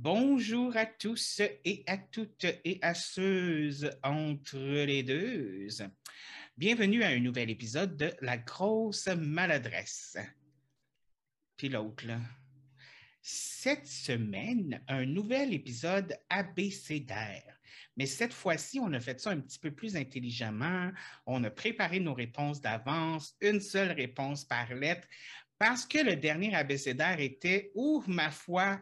Bonjour à tous et à toutes et à ceux entre les deux. Bienvenue à un nouvel épisode de La grosse maladresse. Puis l'autre, là. Cette semaine, un nouvel épisode abécédaire. Mais cette fois-ci, on a fait ça un petit peu plus intelligemment. On a préparé nos réponses d'avance, une seule réponse par lettre, parce que le dernier abécédaire était, ouf, ma foi,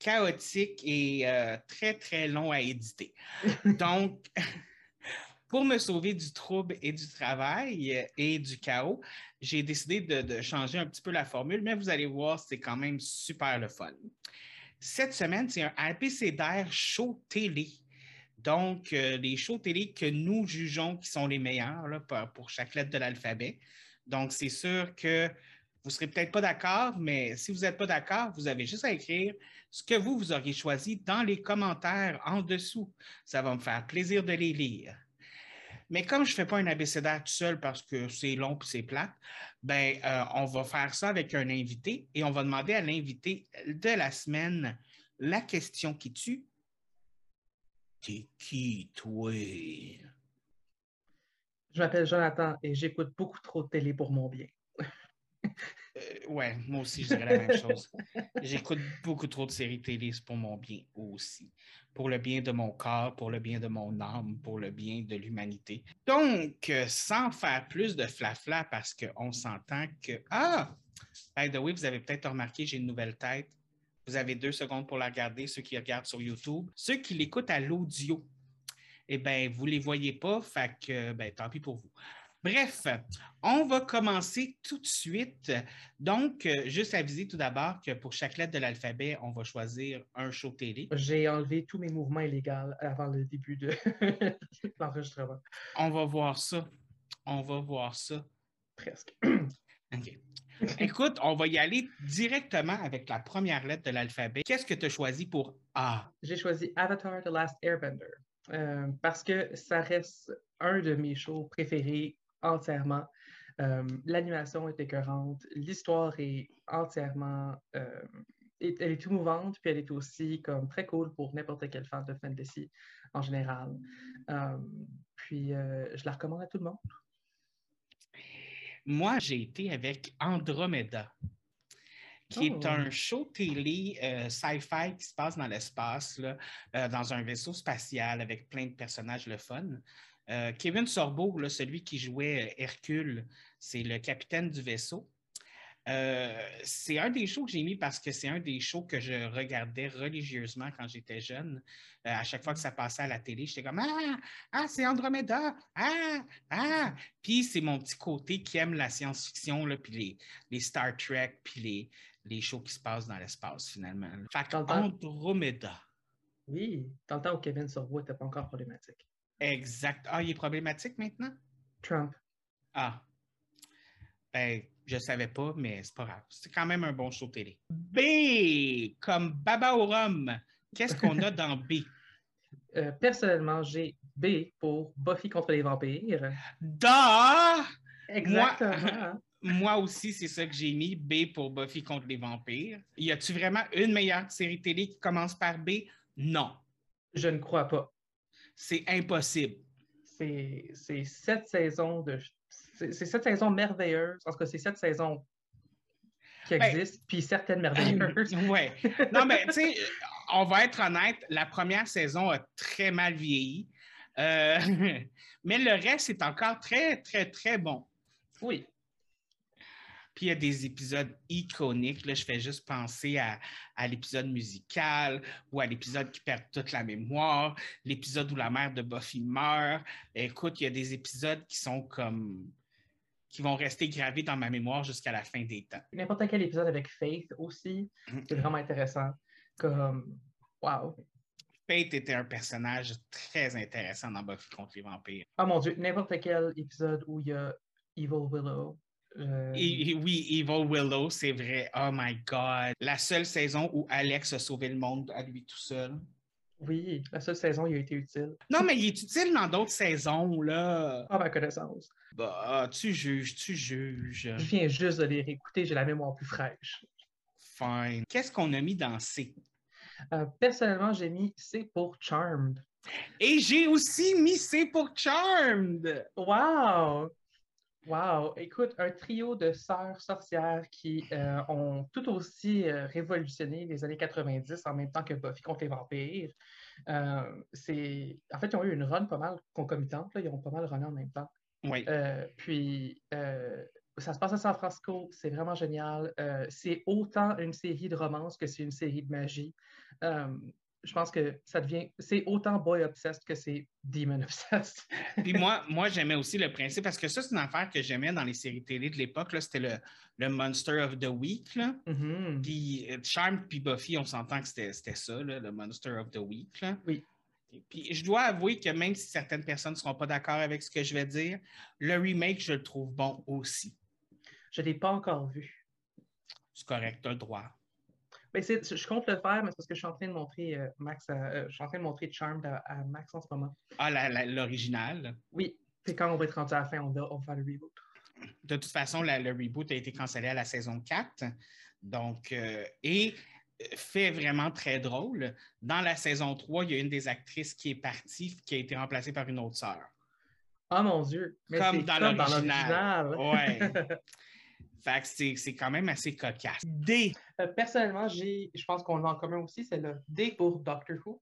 chaotique et euh, très, très long à éditer. Donc, pour me sauver du trouble et du travail et du chaos, j'ai décidé de, changer un petit peu la formule, mais vous allez voir, c'est quand même super le fun. Cette semaine, c'est un abécédaire show télé. Donc, euh, les shows télé que nous jugeons qui sont les meilleurs là, pour chaque lettre de l'alphabet. Donc, c'est sûr que vous ne serez peut-être pas d'accord, mais si vous n'êtes pas d'accord, vous avez juste à écrire ce que vous, vous auriez choisi dans les commentaires en dessous. Ça va me faire plaisir de les lire. Mais comme je ne fais pas un abécédaire tout seul parce que c'est long et c'est plate, ben, euh, on va faire ça avec un invité et on va demander à l'invité de la semaine la question qui tue. T'es qui, toi? Je m'appelle Jonathan et j'écoute beaucoup trop de télé pour mon bien. Euh, ouais, moi aussi, je dirais la même chose. J'écoute beaucoup trop de séries télé, pour mon bien aussi. Pour le bien de mon corps, pour le bien de mon âme, pour le bien de l'humanité. Donc, euh, sans faire plus de flafla, parce qu'on s'entend que. Ah! By the way, vous avez peut-être remarqué, j'ai une nouvelle tête. Vous avez deux secondes pour la regarder, ceux qui regardent sur YouTube. Ceux qui l'écoutent à l'audio, eh bien, vous ne les voyez pas, fait que, ben, tant pis pour vous. Bref, on va commencer tout de suite. Donc, euh, juste aviser tout d'abord que pour chaque lettre de l'alphabet, on va choisir un show télé. J'ai enlevé tous mes mouvements illégaux avant le début de l'enregistrement. On va voir ça. On va voir ça. Presque. OK. Écoute, on va y aller directement avec la première lettre de l'alphabet. Qu'est-ce que tu as choisi pour A? J'ai choisi Avatar The Last Airbender euh, parce que ça reste un de mes shows préférés entièrement. Euh, l'animation est écœurante, l'histoire est entièrement, euh, elle est tout mouvante, puis elle est aussi comme très cool pour n'importe quel fan de fantasy en général. Euh, puis je la recommande à tout le monde. Moi, j'ai été avec Andromeda qui est oh. un show télé sci-fi qui se passe dans l'espace, dans un vaisseau spatial avec plein de personnages le fun. Euh, Kevin Sorbo, celui qui jouait Hercule, c'est le capitaine du vaisseau. Euh, c'est un des shows que j'ai mis parce que c'est un des shows que je regardais religieusement quand j'étais jeune. Euh, à chaque fois que ça passait à la télé, j'étais comme Ah, ah c'est Andromeda! Ah, ah! Puis c'est mon petit côté qui aime la science-fiction, puis les, Star Trek, puis les, les shows qui se passent dans l'espace finalement. Fait Andromeda. Oui, dans le temps où Kevin Sorbo n'était pas encore problématique. Exact. Ah, il est problématique maintenant? Trump. Ah. Ben, je ne savais pas, mais c'est pas grave. C'est quand même un bon show télé. B, comme Baba au rhum. Qu'est-ce qu'on a dans B? Euh, personnellement, j'ai B pour Buffy contre les vampires. Da! Exactement. Moi, aussi, c'est ça que j'ai mis, B pour Buffy contre les vampires. Y a-tu vraiment une meilleure série télé qui commence par B? Non. Je ne crois pas. C'est impossible. C'est sept saisons de. C'est sept saisons merveilleuses, parce que c'est sept saisons qui ben, existent, puis certaines merveilleuses. oui. Non, mais tu sais, on va être honnête, la première saison a très mal vieilli. Euh, mais le reste est encore très, très, très bon. Oui. Puis il y a des épisodes iconiques. Là, je fais juste penser à, l'épisode musical ou à l'épisode qui perd toute la mémoire, l'épisode où la mère de Buffy meurt. Écoute, il y a des épisodes qui sont comme qui vont rester gravés dans ma mémoire jusqu'à la fin des temps. N'importe quel épisode avec Faith aussi, mm-hmm. c'est vraiment intéressant. Comme, wow. Faith était un personnage très intéressant dans Buffy contre les vampires. Oh mon Dieu, n'importe quel épisode où il y a Evil Willow euh, oui, Evil Willow, c'est vrai. Oh my God. La seule saison où Alex a sauvé le monde à lui tout seul. Oui, la seule saison, il a été utile. Non, mais il est utile dans d'autres saisons, là. À ma connaissance. Bah, tu juges, tu juges. Je viens juste de les réécouter, j'ai la mémoire plus fraîche. Fine. Qu'est-ce qu'on a mis dans C? Euh, personnellement, j'ai mis C pour Charmed. Et j'ai aussi mis C pour Charmed. Wow! Wow! Écoute, un trio de sœurs sorcières qui euh, ont tout aussi euh, révolutionné les années 90 en même temps que Buffy contre les vampires. c'est... En fait, ils ont eu une run pas mal concomitante. Là. Ils ont pas mal runné en même temps. Oui. puis, ça se passe à San Francisco, c'est vraiment génial. Euh, c'est autant une série de romance que c'est une série de magie. Euh, je pense que ça devient, c'est autant boy obsessed que c'est demon obsessed. puis moi, moi j'aimais aussi le principe, parce que ça, c'est une affaire que j'aimais dans les séries télé de l'époque, c'était le, le, Monster of the Week. Là. Mm-hmm. Puis euh, Charm puis Buffy, on s'entend que c'était, ça, le Monster of the Week. Là. Oui. Puis je dois avouer que même si certaines personnes ne seront pas d'accord avec ce que je vais dire, le remake, je le trouve bon aussi. Je ne l'ai pas encore vu. C'est correct, tu as le droit. Ben, je compte le faire, mais c'est parce que je suis en train de montrer euh, Max, euh, je suis en train de montrer Charmed à, Max en ce moment. Ah, l'original? Oui. Puis quand on va être rendu à la fin, on va, faire le reboot. De toute façon, le reboot a été cancellé à la saison 4. Donc, euh, et fait vraiment très drôle. Dans la saison 3, il y a une des actrices qui est partie, qui a été remplacée par une autre sœur. Oh mon Dieu! comme dans l'original. Ouais. Fait que c'est quand même assez cocasse. D. Euh, personnellement, j'ai, je pense qu'on l'a en commun aussi, c'est le D pour Doctor Who.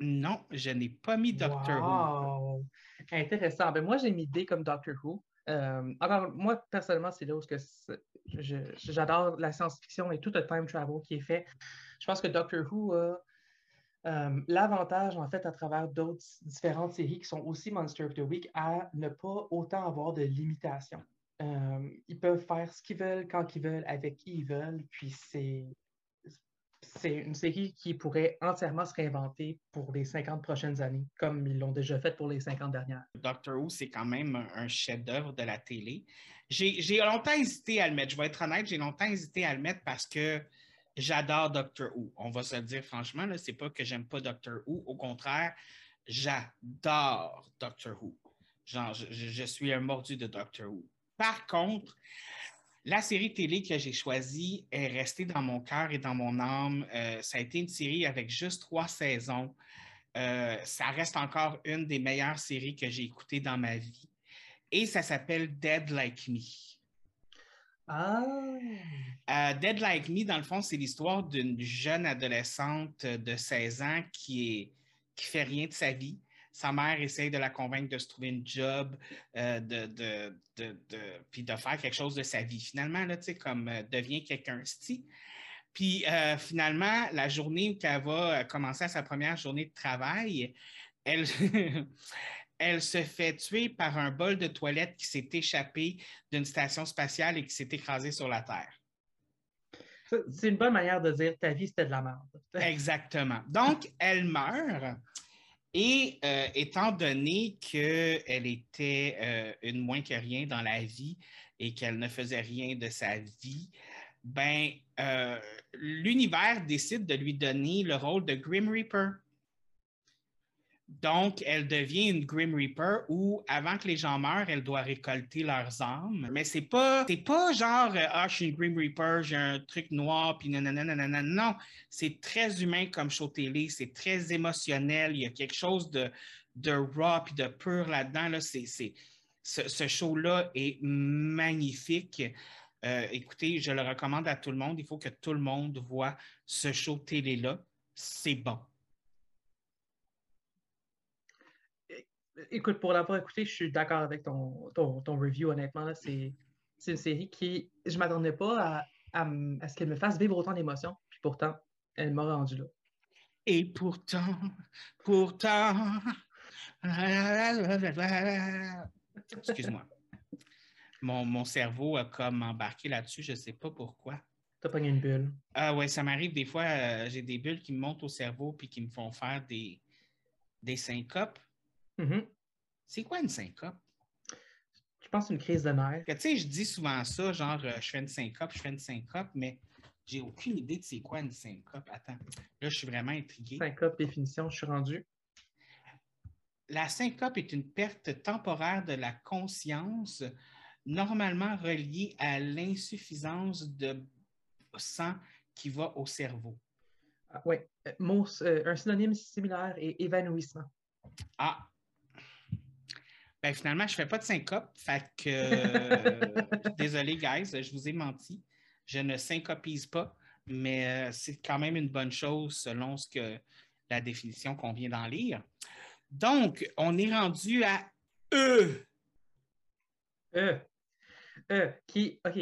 Non, je n'ai pas mis Doctor Who. Intéressant. Ben, moi, j'ai mis D comme Doctor Who. Euh, alors, moi, personnellement, c'est là où que j'adore la science-fiction et tout le time travel qui est fait. Je pense que Doctor Who a euh, l'avantage, en fait, à travers d'autres différentes séries qui sont aussi Monster of the Week, à ne pas autant avoir de limitations. Euh, ils peuvent faire ce qu'ils veulent, quand ils veulent, avec qui ils veulent. Puis c'est, c'est une série qui pourrait entièrement se réinventer pour les 50 prochaines années, comme ils l'ont déjà fait pour les 50 dernières. Doctor Who, c'est quand même un chef-d'œuvre de la télé. J'ai, longtemps hésité à le mettre. Je vais être honnête, j'ai longtemps hésité à le mettre parce que j'adore Doctor Who. On va se le dire franchement, ce n'est pas que j'aime pas Doctor Who. Au contraire, j'adore Doctor Who. Genre, je, je, suis un mordu de Doctor Who. Par contre, la série télé que j'ai choisie est restée dans mon cœur et dans mon âme. Euh, ça a été une série avec juste trois saisons. Euh, ça reste encore une des meilleures séries que j'ai écoutées dans ma vie. Et ça s'appelle Dead Like Me. Ah. Euh, Dead Like Me, dans le fond, c'est l'histoire d'une jeune adolescente de 16 ans qui est qui fait rien de sa vie, sa mère essaye de la convaincre de se trouver une job, euh, de, de, de, puis de faire quelque chose de sa vie. Finalement, là, comme euh, devient quelqu'un sti. Puis euh, finalement, la journée où elle va commencer sa première journée de travail, elle, elle se fait tuer par un bol de toilette qui s'est échappé d'une station spatiale et qui s'est écrasé sur la Terre. C'est une bonne manière de dire ta vie, c'était de la merde. Exactement. Donc, elle meurt. Et euh, étant donné qu'elle était euh, une moins que rien dans la vie et qu'elle ne faisait rien de sa vie, ben, euh, l'univers décide de lui donner le rôle de Grim Reaper. Donc, elle devient une Grim Reaper où, avant que les gens meurent, elle doit récolter leurs âmes. Mais c'est pas, c'est pas genre, euh, ah, je suis une Grim Reaper, j'ai un truc noir, puis nanana, Non, c'est très humain comme show télé, c'est très émotionnel. Il y a quelque chose de, de raw puis de pur là-dedans. Là. C'est, ce, ce show-là est magnifique. Euh, écoutez, je le recommande à tout le monde. Il faut que tout le monde voit ce show télé-là. C'est bon. Écoute, pour l'avoir écouté, je suis d'accord avec ton, ton, review, honnêtement. C'est une série qui, je ne m'attendais pas à, ce qu'elle me fasse vivre autant d'émotions. Puis pourtant, elle m'a rendu là. Et pourtant, pourtant. Excuse-moi. Mon, mon, cerveau a comme embarqué là-dessus, je ne sais pas pourquoi. T'as pogné une bulle. Ah ouais, ça m'arrive des fois, euh, j'ai des bulles qui me montent au cerveau puis qui me font faire des, des syncopes. Mm-hmm. C'est quoi une syncope? Je pense une crise de nerfs. Tu sais, je dis souvent ça, genre, euh, je fais une syncope, je fais une syncope, mais j'ai aucune idée de c'est quoi une syncope. Attends, là, je suis vraiment intrigué. Syncope, définition, je suis rendu. La syncope est une perte temporaire de la conscience, normalement reliée à l'insuffisance de sang qui va au cerveau. Ah, oui, euh, un synonyme similaire est évanouissement. Ah. Ben, finalement, je ne fais pas de syncope. Fait que. désolé, guys, je vous ai menti. Je ne syncopise pas, mais c'est quand même une bonne chose selon ce que la définition qu'on vient d'en lire. Donc, on est rendu à E. E. E, qui, OK.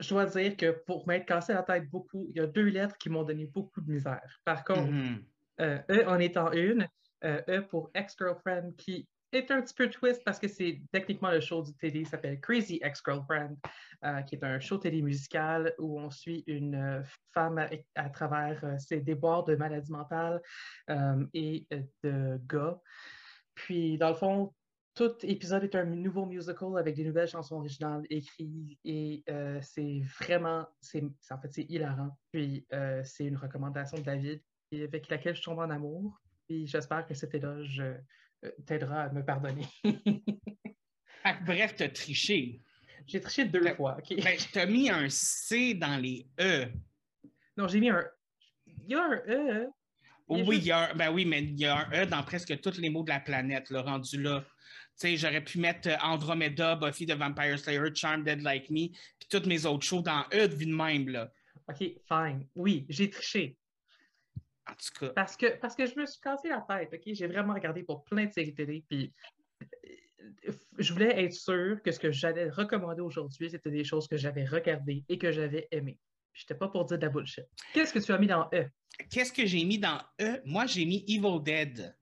je dois dire que pour m'être cassé la tête beaucoup, il y a deux lettres qui m'ont donné beaucoup de misère. Par contre, mm-hmm. euh, E en étant une, euh, E pour ex-girlfriend, qui est un petit peu twist parce que c'est techniquement le show du télé, s'appelle Crazy Ex-Girlfriend, euh, qui est un show télé musical où on suit une femme à, travers ses déboires de maladie mentale et de gars. Puis, dans le fond, tout épisode est un nouveau musical avec des nouvelles chansons originales écrites et euh, c'est vraiment, c'est, en fait, c'est hilarant. Puis euh, c'est une recommandation de David avec laquelle je tombe en amour. Puis j'espère que cet éloge euh, t'aidera à me pardonner. Bref, t'as triché. J'ai triché deux fois. OK? Ben, je t'ai mis un C dans les E. Non, j'ai mis un. Il y a un E. oui, il y a, ben oui, mais il y a un E dans presque tous les mots de la planète, le rendu là sais, j'aurais pu mettre euh, Andromeda, Buffy the Vampire Slayer, Charmed Dead Like Me, puis toutes mes autres shows dans vie de même, là. OK, fine. Oui, j'ai triché. En tout cas. Parce que, parce que je me suis cassé la tête, OK? J'ai vraiment regardé pour plein de séries télé, puis euh, je voulais être sûr que ce que j'allais recommander aujourd'hui, c'était des choses que j'avais regardées et que j'avais aimées. Je n'étais pas pour dire de la bullshit. Qu'est-ce que tu as mis dans E? Qu'est-ce que j'ai mis dans E? Moi, j'ai mis Evil Dead.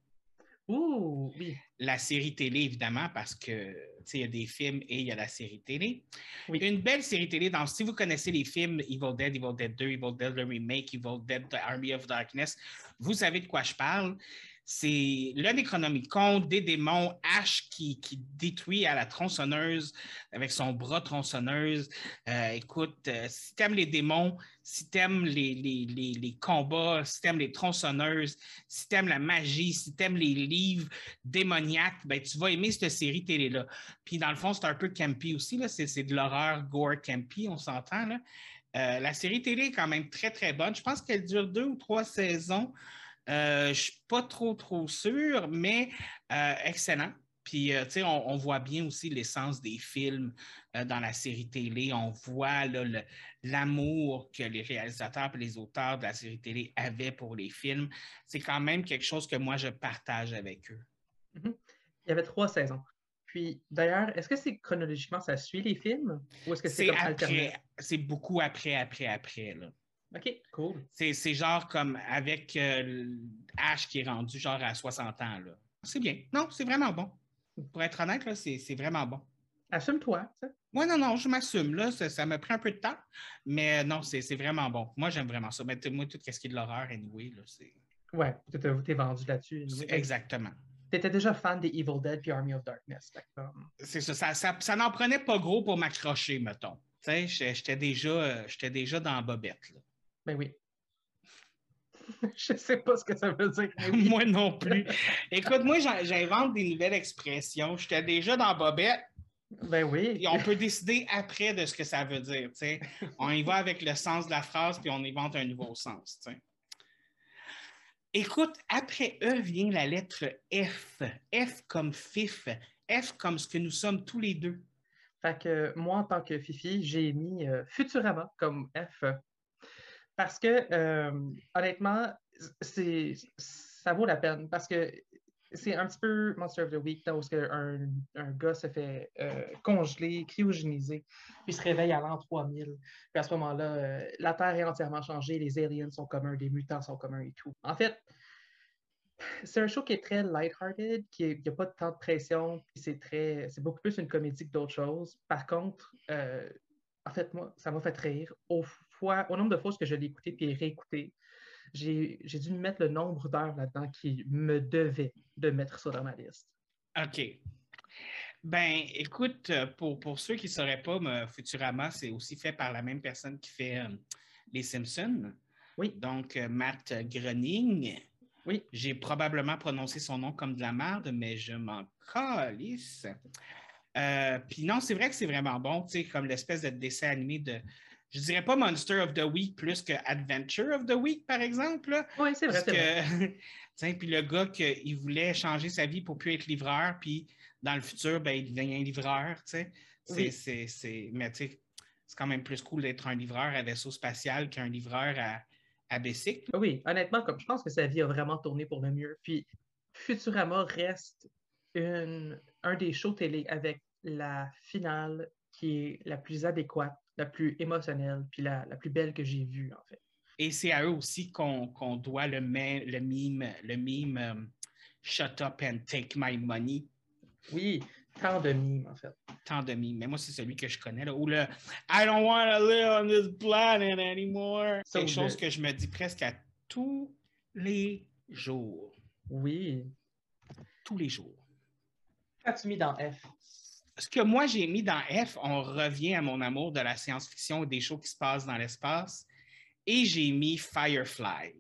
Ouh, oui. La série télé, évidemment, parce que il y a des films et il y a la série télé. Une belle série télé. Donc, si vous connaissez les films Evil Dead, Evil Dead 2, Evil Dead, le remake, Evil Dead, The Army of Darkness, vous savez de quoi je parle c'est le Necronomicon des démons, Ash qui, détruit à la tronçonneuse avec son bras tronçonneuse. Euh, écoute, euh, si t'aimes les démons, si t'aimes les, les, combats, si t'aimes les tronçonneuses, si t'aimes la magie, si t'aimes les livres démoniaques, ben, tu vas aimer cette série télé-là. Puis dans le fond, c'est un peu campy aussi, c'est de l'horreur gore campy, on s'entend. Euh, la série télé est quand même très, très bonne. Je pense qu'elle dure deux ou trois saisons. Euh, je ne suis pas trop, trop sûr, mais euh, excellent. Puis, euh, tu sais, on, voit bien aussi l'essence des films dans la série télé. On voit l'amour que les réalisateurs et les auteurs de la série télé avaient pour les films. C'est quand même quelque chose que moi, je partage avec eux. Mm-hmm. Il y avait trois saisons. Puis, d'ailleurs, est-ce que c'est chronologiquement, ça suit les films? Ou est-ce que c'est après? C'est beaucoup après, après, après. Là. OK, cool. C'est genre comme avec euh, Ash qui est rendu genre à 60 ans. C'est bien. Non, c'est vraiment bon. Pour être honnête, c'est vraiment bon. Assume-toi. Oui, non, non, je m'assume. Là, ça, me prend un peu de temps, mais non, c'est vraiment bon. Moi, j'aime vraiment ça. Mais moi, tout ce qui est de l'horreur, anyway, là, c'est. Ouais, tu es vendu là-dessus. Exactement. Tu étais déjà fan des Evil Dead puis Army of Darkness. C'est ça. Ça, ça, n'en prenait pas gros pour m'accrocher, mettons. Tu sais, j'étais déjà, euh, déjà dans la bobette. Là. Ben oui. Je sais pas ce que ça veut dire. moi non plus. Écoute, moi, j'invente des nouvelles expressions. J'étais déjà dans Bobette. Ben oui. Et on peut décider après de ce que ça veut dire. On y va avec le sens de la phrase, puis on invente un nouveau sens. Écoute, après E vient la lettre F. F comme FIF. F comme ce que nous sommes tous les deux. Fait que moi, en tant que Fifi, j'ai mis euh, Futurama comme F. Parce que, euh, honnêtement, ça vaut la peine. Parce que c'est un petit peu Monster of the Week, où un, un gars se fait euh, congeler, cryogéniser, puis se réveille à l'an 3000. Puis à ce moment-là, euh, la Terre est entièrement changée, les aliens sont communs, les mutants sont communs et tout. En fait, c'est un show qui est très light-hearted, qui n'y a pas de temps de pression, puis c'est très, c'est beaucoup plus une comédie que d'autres choses. Par contre, en fait, moi, ça m'a fait rire. Au nombre de fois que je l'ai écouté puis réécouté, j'ai dû mettre le nombre d'heures là-dedans qui me devait de mettre ça dans ma liste. OK. Ben, écoute, pour, pour ceux qui ne sauraient pas, Futurama, c'est aussi fait par la même personne qui fait euh, Les Simpsons. Oui. Donc, euh, Matt Groening. Oui. J'ai probablement prononcé son nom comme de la merde, mais je m'en calisse. Euh, puis non, c'est vrai que c'est vraiment bon, tu sais, comme l'espèce de dessin animé de je dirais pas Monster of the Week plus que Adventure of the Week, par exemple. Oui, c'est vrai. Parce puis le gars, il voulait changer sa vie pour plus être livreur, puis dans le futur, ben, il devient livreur, tu sais. C'est, mais tu sais, c'est quand même plus cool d'être un livreur à vaisseau spatial qu'un livreur à, à bicycle. Oui, honnêtement, comme je pense que sa vie a vraiment tourné pour le mieux. Puis Futurama reste une, un des shows télé avec la finale qui est la plus adéquate la plus émotionnelle, puis la, plus belle que j'ai vue, en fait. Et c'est à eux aussi qu'on doit le, le mime, le mime euh, Shut up and take my money. Oui, tant de mimes, en fait. Tant de mimes. Mais moi, c'est celui que je connais, là, ou le I don't want to live on this planet anymore. C'est quelque chose que je me dis presque à tous les jours. Oui. Tous les jours. Qu'as-tu mis dans F? Ce que moi j'ai mis dans F, on revient à mon amour de la science-fiction et des choses qui se passent dans l'espace, et j'ai mis Firefly.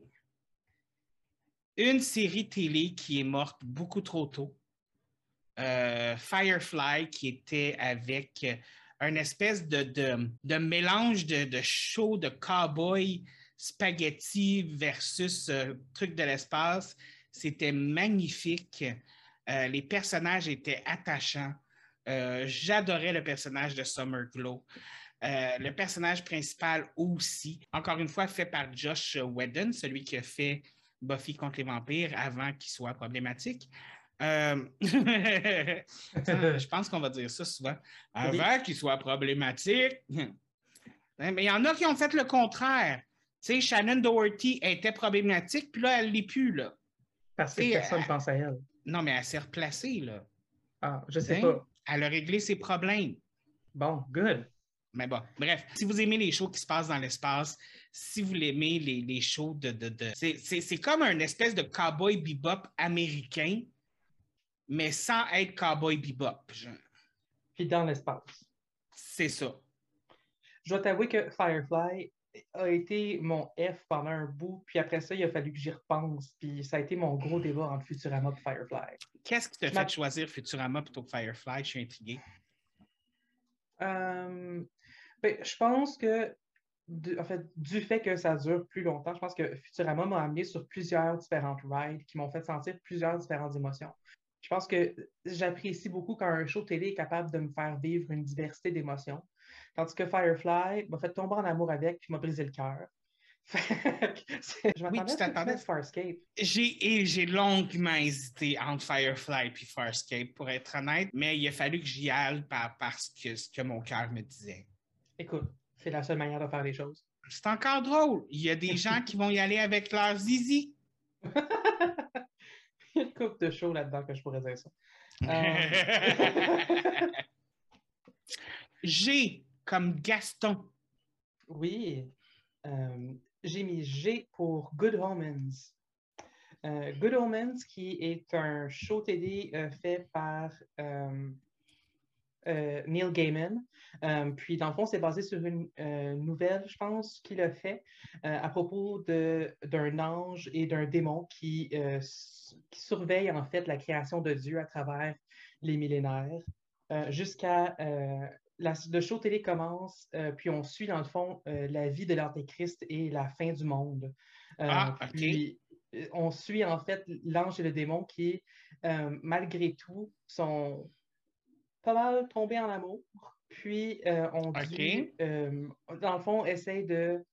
Une série télé qui est morte beaucoup trop tôt. Euh, Firefly qui était avec un espèce de, mélange de, de, show de cowboy spaghetti versus euh, truc de l'espace. C'était magnifique. Euh, les personnages étaient attachants. Euh, j'adorais le personnage de Summer Glow. Euh, le personnage principal aussi, encore une fois, fait par Josh Whedon, celui qui a fait Buffy contre les vampires avant qu'il soit problématique. Euh, je pense qu'on va dire ça souvent. Avant qu'il soit problématique. Mais il y en a qui ont fait le contraire. Tu sais, Shannon Doherty était problématique, puis là, elle ne l'est plus, là. Parce que personne ne pense à elle. Non, mais elle s'est replacée, là. Ah, je sais pas. Elle a réglé ses problèmes. Bon, good. Mais bon, bref, si vous aimez les shows qui se passent dans l'espace, si vous aimez les, les shows de. de, de c'est comme un espèce de cowboy bebop américain, mais sans être cowboy bebop. Puis dans l'espace. C'est ça. Je dois t'avouer que Firefly a été mon F pendant un bout, puis après ça, il a fallu que j'y repense, puis ça a été mon gros débat entre Futurama et Firefly. Qu'est-ce qui t'a fait choisir Futurama plutôt que Firefly? Je suis intrigué. Euh, ben, je pense que, en fait, du fait que ça dure plus longtemps, je pense que Futurama m'a amené sur plusieurs différentes rides qui m'ont fait sentir plusieurs différentes émotions. Je pense que j'apprécie beaucoup quand un show télé est capable de me faire vivre une diversité d'émotions. Tandis que Firefly m'a fait tomber en amour avec puis m'a brisé le cœur. je oui, tu t'attendais Farscape. J'ai, j'ai longuement hésité entre Firefly et Farscape, pour être honnête, mais il a fallu que j'y aille parce que ce que mon cœur me disait. Écoute, c'est la seule manière de faire les choses. C'est encore drôle. Il y a des gens qui vont y aller avec leur zizi. il y a une couple de shows là-dedans que je pourrais dire ça. Euh, G comme Gaston. Oui. Euh, j'ai mis G pour Good Omens. Euh, Good Omens, qui est un show télé euh, fait par Neil Gaiman. puis, dans le fond, c'est basé sur une nouvelle, je pense, qu'il a fait à propos d'un ange et d'un démon qui, qui surveille en fait la création de Dieu à travers les millénaires jusqu'à le show télé commence, euh, puis on suit dans le fond euh, la vie de l'Antéchrist et la fin du monde. Euh, ah, Puis on suit en fait l'ange et le démon qui, malgré tout, sont pas mal tombés en amour. Puis on dit, dans le fond, essaye de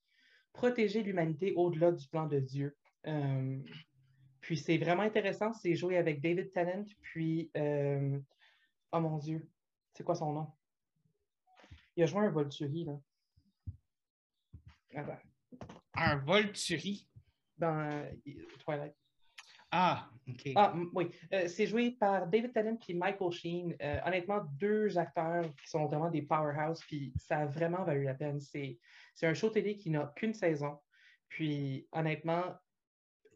protéger l'humanité au-delà du plan de Dieu. puis c'est vraiment intéressant, c'est joué avec David Tennant, puis, oh mon Dieu, c'est quoi son nom? Il a joué un Volturi, là. Un Volturi? Dans euh, Twilight. Ah, OK. Ah, oui. Euh, c'est joué par David Tennant et Michael Sheen. Euh, honnêtement, deux acteurs qui sont vraiment des powerhouse, puis ça a vraiment valu la peine. C'est un show télé qui n'a qu'une saison. Puis, honnêtement,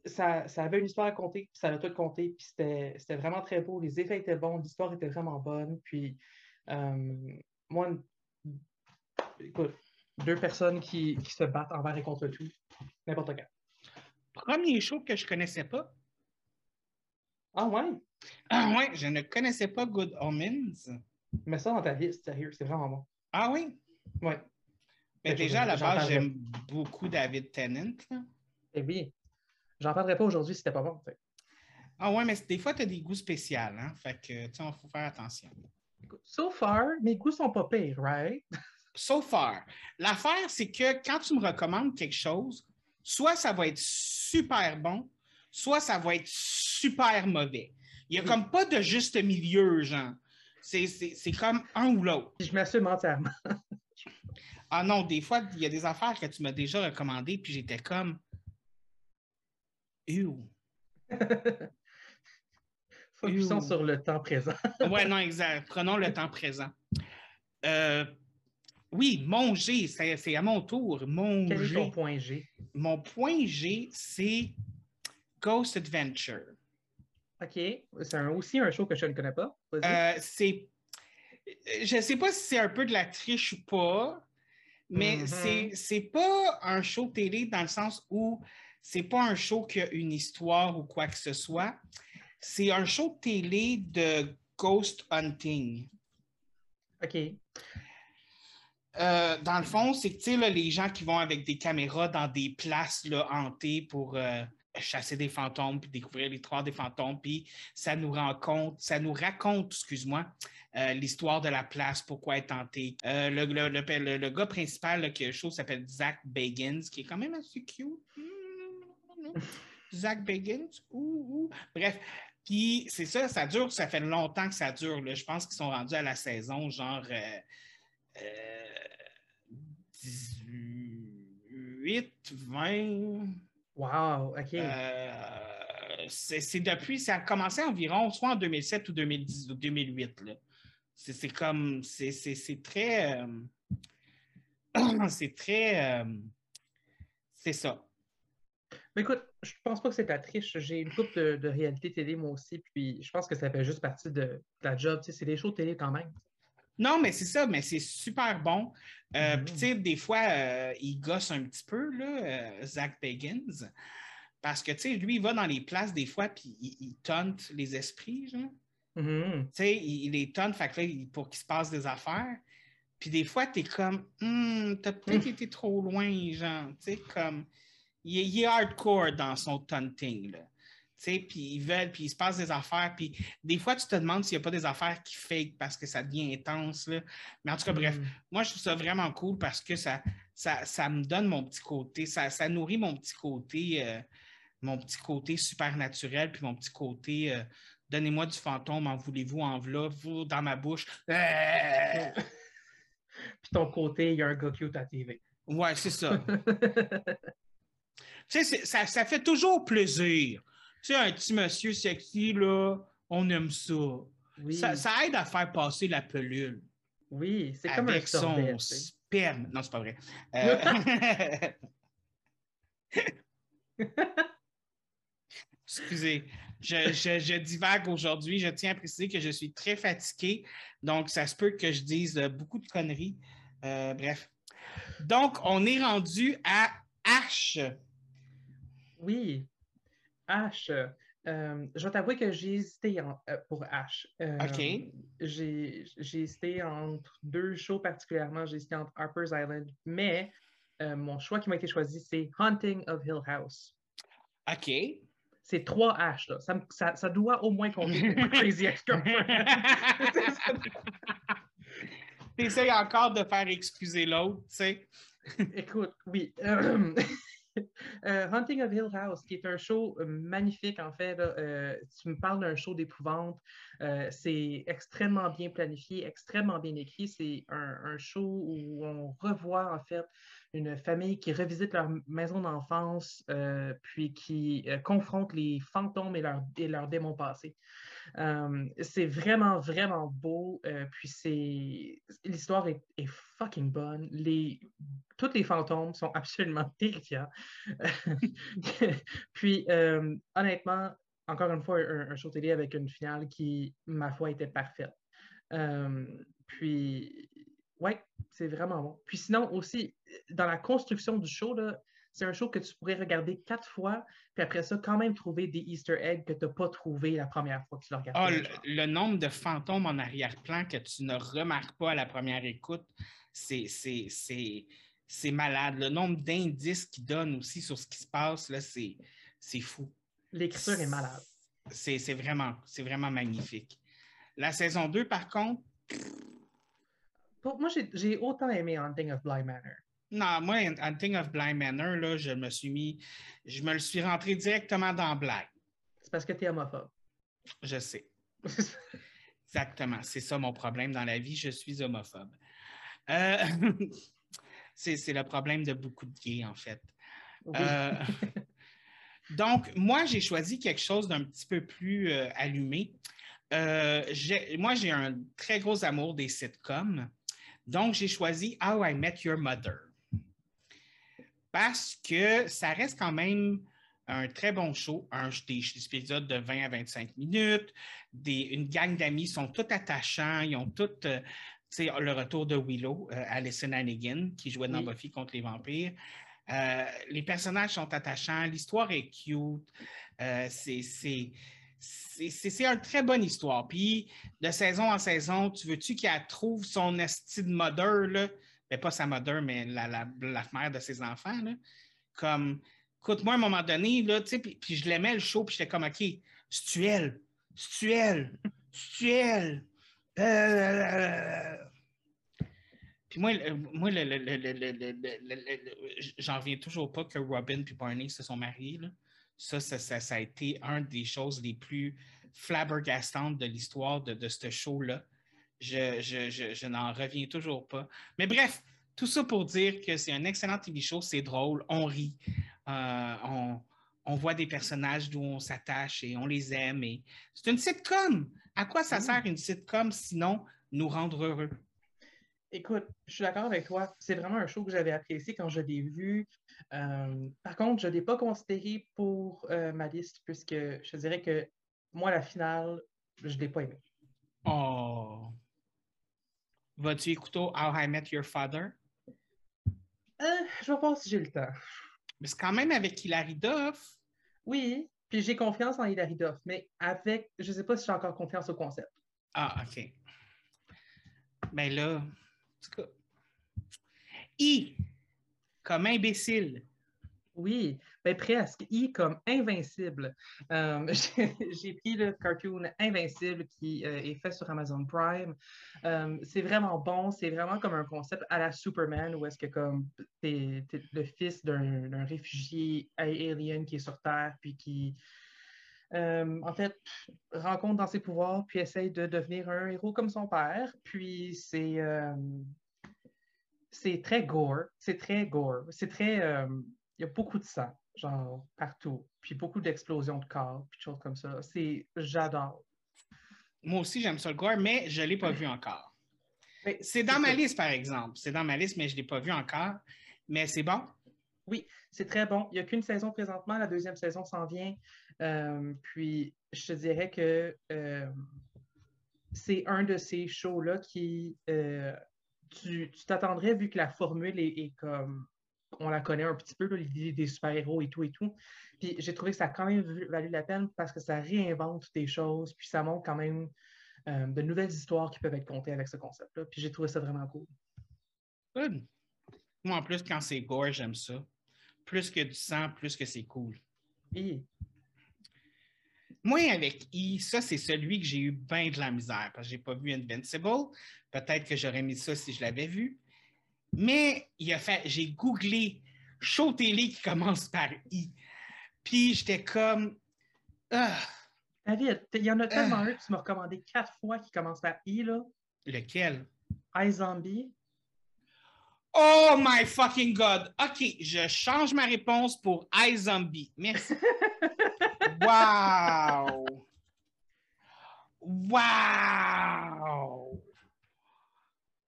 ça, ça, avait une histoire à compter, puis ça a tout compté, puis c'était vraiment très beau. Les effets étaient bons, l'histoire était vraiment bonne. Puis, moi, écoute, deux personnes qui, se battent envers et contre tout, n'importe quand. Premier show que je connaissais pas. Ah ouais? Ah ouais, je ne connaissais pas Good Omens. Mets ça dans ta liste, sérieux, c'est vraiment bon. Ah oui? Ouais. Mais Quelque déjà, à la base, j'aime beaucoup David Tennant. là. Eh oui. J'en parlerai pas aujourd'hui si c'était pas bon. Ah ouais, mais des fois, tu as des goûts spéciaux. Hein? Fait que, tu sais, il faut faire attention. Écoute, So far, mes goûts sont pas pires, right? So far. L'affaire, c'est que quand tu me recommandes quelque chose, soit ça va être super bon, soit ça va être super mauvais. Il n'y a Oui. comme pas de juste milieu, genre. C'est- C'est c'est comme un ou l'autre. Je m'assume entièrement. Ah non, des fois, il y a des affaires que tu m'as déjà recommandées, puis j'étais comme. Ew. Focusons sur le temps présent. Ouais, non, exact. Prenons le temps présent. Euh, oui, mon G, c'est à mon tour. Mon Quel est ton G. point G? Mon point G, c'est Ghost Adventure. OK. C'est aussi un show que je ne connais pas. Euh, c'est. Je ne sais pas si c'est un peu de la triche ou pas, mais Mhm. c'est c'est pas un show télé dans le sens où c'est pas un show qui a une histoire ou quoi que ce soit. C'est un show télé de ghost hunting. OK. Euh, dans le fond, c'est que là, les gens qui vont avec des caméras dans des places hantées pour euh, chasser des fantômes puis découvrir l'histoire des fantômes, puis ça nous raconte, ça nous raconte, excuse-moi, euh, l'histoire de la place, pourquoi est hantée. Le, le, gars principal là, qui show s'appelle Zach Bagans, qui est quand même assez cute. Zach Bagans, ouh, ouh. Bref, puis c'est ça, ça dure, ça fait longtemps que ça dure. Je pense qu'ils sont rendus à la saison, genre. euh, 18, 20. Wow. OK. euh, c'est c'est depuis, ça a commencé environ soit en 2007 ou 2010 ou 2008. là. C'est c'est comme, c'est c'est- c'est très, euh, c'est très, euh, c'est ça. Mais écoute, je pense pas que c'est la triche. J'ai une coupe de, de réalité télé, moi aussi, puis je pense que ça fait juste partie de, de la job. Tu sais, c'est des shows télé quand même. Non, mais c'est ça, mais c'est super bon. Euh. Puis, tu sais, des fois, euh, il gosse un petit peu, là, euh, Zach Bagans. Parce que, tu sais, lui, il va dans les places des fois, puis il, il tente les esprits, genre. Mhm. Tu sais, il, il les tente, fait que là, il- pour qu'il se passe des affaires. Puis des fois, tu es comme, Hmm, t'as peut-être été trop loin, genre. Tu sais, comme, il, est- il est hardcore dans son taunting, là. Puis ils veulent, puis il se passe des affaires, puis des fois, tu te demandes s'il n'y a pas des affaires qui fake parce que ça devient intense, là. Mais en tout cas, bref, Mhm. moi, je trouve ça vraiment cool parce que ça, ça, ça me donne mon petit côté, ça, ça nourrit mon petit côté, euh, mon petit côté super naturel, puis mon petit côté, euh, donnez-moi du fantôme, en voulez-vous, en v'là, vous, dans ma bouche. Euh, Puis ton côté, il y a un gars cute à TV. ouais, c'est ça. tu sais, c'est- ça, ça fait toujours plaisir. Tu sais, un petit monsieur sexy, là, on aime ça. oui, Ça, ça aide à faire passer la pelule. oui, c'est comme un avec son sorbet. sperme. Non, c'est pas vrai. Euh, Excusez, je, je- je divague aujourd'hui. Je tiens à préciser que je suis très fatigué, donc ça se peut que je dise euh, beaucoup de conneries. Euh, bref. Donc, on est rendu à H. Oui. H. euh, je vais t'avouer que j'ai hésité en- euh, pour H. Euh, OK. J'ai j'ai hésité entre deux shows particulièrement. J'ai hésité entre Harper's Island, mais euh, mon choix qui m'a été choisi, c'est Haunting of Hill House. OK. C'est trois H. Là. Ça, ça- ça doit au moins compter Crazy Ex-Girlfriend. T'essayes encore de faire excuser l'autre, tu sais. Écoute, oui. euh, Haunting of Hill House, qui est un show euh, magnifique, en fait. euh, tu me parles d'un show d'épouvante. c'est extrêmement bien planifié, extrêmement bien écrit. C'est un, un show où on revoit, en fait, une famille qui revisite leur maison d'enfance, euh, puis qui euh, confronte les fantômes et leurs démons passés. Euh, c'est vraiment, vraiment beau. puis c'est. L'histoire est, fucking bonne. Les... Tous les fantômes sont absolument terrifiants. puis, honnêtement, encore une fois, un, un show télé avec une finale qui, ma foi, était parfaite. Puis, ouais, c'est vraiment bon. Puis sinon, aussi, dans la construction du show, c'est un show que tu pourrais regarder quatre fois, puis après ça, quand même trouver des Easter eggs que tu n'as pas trouvé la première fois que tu le regardes. Ah, le, le nombre de fantômes en arrière-plan que tu ne remarques pas à la première écoute, c'est, c'est, malade. Le nombre d'indices qu'il donne aussi sur ce qui se passe, là, c'est, fou. L'écriture est malade. C'est, c'est, vraiment, c'est vraiment magnifique. La saison 2, par contre. Pour moi, j'ai, autant aimé Hunting of Bly Manor. Non, moi, Hunting of Bly Manor, là, je me suis mis. Je me le suis rentré directement dans Bly. C'est parce que tu es homophobe. Je sais. Exactement. C'est ça mon problème dans la vie. Je suis homophobe. Euh, c'est le problème de beaucoup de gays, en fait. Euh, donc, moi, j'ai choisi quelque chose d'un petit peu plus euh, allumé. moi, j'ai un très gros amour des sitcoms. Donc, j'ai choisi How I Met Your Mother. Parce que ça reste quand même un très bon show, un, des, épisodes de 20 à 25 minutes, des, une gang d'amis sont tous attachants, ils ont tous euh, le retour de Willow, euh, Alison Hannigan, qui jouait dans Buffy contre les vampires. Euh, les personnages sont attachants, l'histoire est cute, c'est une très bonne histoire. Puis, de saison en saison, tu veux-tu qu'elle trouve son esti de mother, là? Ben, pas sa mother, mais la, la, mère de ses enfants, là? Comme, Écoute, moi, à un moment donné, là, tu sais, puis, je l'aimais le show, puis j'étais comme, OK, c'est-tu elle? C'est-tu elle? C'est-tu elle? Puis moi, moi j'en reviens toujours pas que Robin et Barney se sont mariés. Là. Ça, ça, ça, a été une des choses les plus flabbergastantes de l'histoire de, de ce show-là. Je, je, je, je n'en reviens toujours pas. Mais bref, tout ça pour dire que c'est un excellent TV show, c'est drôle, on rit. Euh, on, voit des personnages d'où on s'attache et on les aime. Et... C'est une sitcom. À quoi ça sert une sitcom sinon nous rendre heureux? Écoute, je suis d'accord avec toi. C'est vraiment un show que j'avais apprécié quand je l'ai vu. Euh, par contre, je ne l'ai pas considéré pour euh, ma liste puisque je dirais que moi, la finale, je ne l'ai pas aimé. Oh! Vas-tu écouter How I Met Your Father? je vais voir si j'ai le temps. Mais c'est quand même avec Hilary Duff. Oui, puis j'ai confiance en Hilary Duff, mais avec, je ne sais pas si j'ai encore confiance au concept. Ah, OK. Mais ben là, en tout cas, I, comme imbécile. Oui, ben presque. I comme Invincible. Euh, j'ai pris le cartoon Invincible qui euh, est fait sur Amazon Prime. Euh, c'est vraiment bon. C'est vraiment comme un concept à la Superman où est-ce que comme t'es, es le fils d'un, réfugié alien qui est sur Terre puis qui en fait, rencontre dans ses pouvoirs, puis essaye de devenir un héros comme son père. Puis c'est, c'est très gore, c'est très gore, c'est très, il y a beaucoup de sang, genre partout, puis beaucoup d'explosions de corps, puis choses comme ça. C'est, j'adore. Moi aussi, j'aime ça le gore, mais je ne l'ai pas vu encore. C'est dans ma liste, par exemple. C'est dans ma liste, mais je ne l'ai pas vu encore. Mais c'est bon? Oui, c'est très bon. Il n'y a qu'une saison présentement. La deuxième saison s'en vient. Euh, puis, je te dirais que euh, c'est un de ces shows-là qui... Euh, tu t'attendrais, vu que la formule est comme on la connaît un petit peu, l'idée des super-héros et tout et tout. Puis j'ai trouvé que ça a quand même valu la peine parce que ça réinvente des choses, puis ça montre quand même euh, de nouvelles histoires qui peuvent être contées avec ce concept-là. Puis j'ai trouvé ça vraiment cool. Good. Moi, en plus, quand c'est gore, j'aime ça. Plus que du sang, plus que c'est cool. Oui. Moi, avec I, ça, c'est celui que j'ai eu bien de la misère parce que je n'ai pas vu Invincible. Peut-être que j'aurais mis ça si je l'avais vu. Mais il a fait, j'ai googlé show télé qui commence par I. Puis j'étais comme. Ah, David, il y en a tellement ah. un que tu m'as recommandé quatre fois qui commence par I, là. Lequel? iZombie. Oh my fucking God! OK, je change ma réponse pour iZombie. Merci. wow! Wow!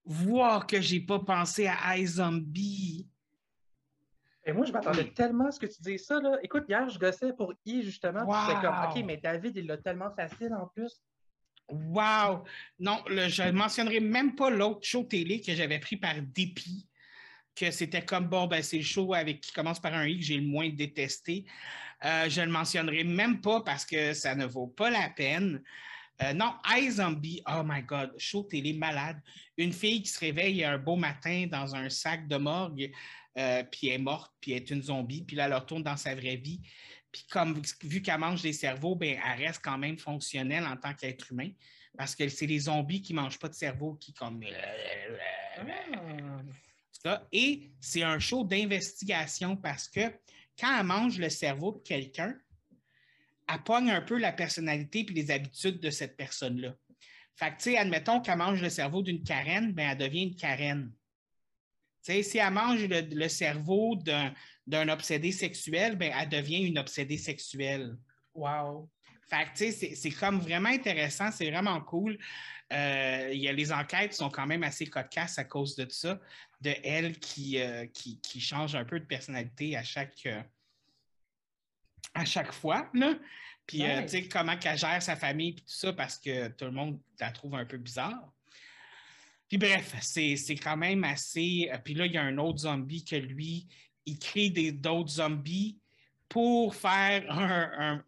voir que j'ai pas pensé à iZombie. Et moi, je m'attendais tellement à ce que tu dises ça. Là. Écoute, hier, je gossais pour I, justement. Wow. comme, OK, mais David, il l'a tellement facile en plus. Wow! Non, je ne mentionnerai même pas l'autre show télé que j'avais pris par dépit, que c'était comme, bon, ben, c'est le show avec qui commence par un I que j'ai le moins détesté. Euh, je ne le mentionnerai même pas parce que ça ne vaut pas la peine. Euh, non, iZombie, oh my God, show télé malade. Une fille qui se réveille un beau matin dans un sac de morgue, euh, puis elle est morte, puis elle est une zombie, puis là, elle retourne dans sa vraie vie. Puis comme vu qu'elle mange des cerveaux, ben, elle reste quand même fonctionnelle en tant qu'être humain, parce que c'est les zombies qui ne mangent pas de cerveau qui comme... Ah. Et c'est un show d'investigation parce que quand elle mange le cerveau de quelqu'un, elle pogne un peu la personnalité et les habitudes de cette personne-là. Fait que, tu sais, admettons qu'elle mange le cerveau d'une Karen, ben, elle devient une Karen. Tu sais, si elle mange le, cerveau d'un obsédé sexuel, ben, elle devient une obsédée sexuelle. Wow. Fait que, tu sais, c'est comme vraiment intéressant, c'est vraiment cool. Euh, y a les enquêtes sont quand même assez cocasses à cause de ça, de elle qui, euh, qui, change un peu de personnalité à chaque, euh, à chaque fois. Là. Puis, euh, tu sais, comment qu'elle gère sa famille, puis tout ça, parce que tout le monde la trouve un peu bizarre. Puis, bref, c'est quand même assez. Puis là, il y a un autre zombie que lui, il crée d'autres zombies pour faire un,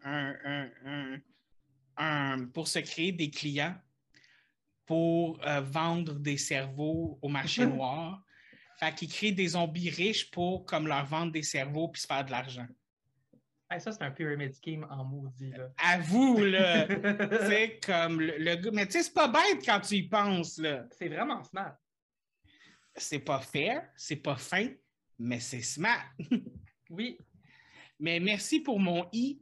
un, pour se créer des clients pour euh, vendre des cerveaux au marché noir. Fait qu'il crée des zombies riches pour comme leur vendre des cerveaux puis se faire de l'argent ça, c'est un pyramid scheme en maudit. Là. À vous, là. c'est comme le, gars. Mais tu sais, c'est pas bête quand tu y penses, là. C'est vraiment smart. C'est pas fair, c'est pas fin, mais c'est smart. oui. Mais merci pour mon i.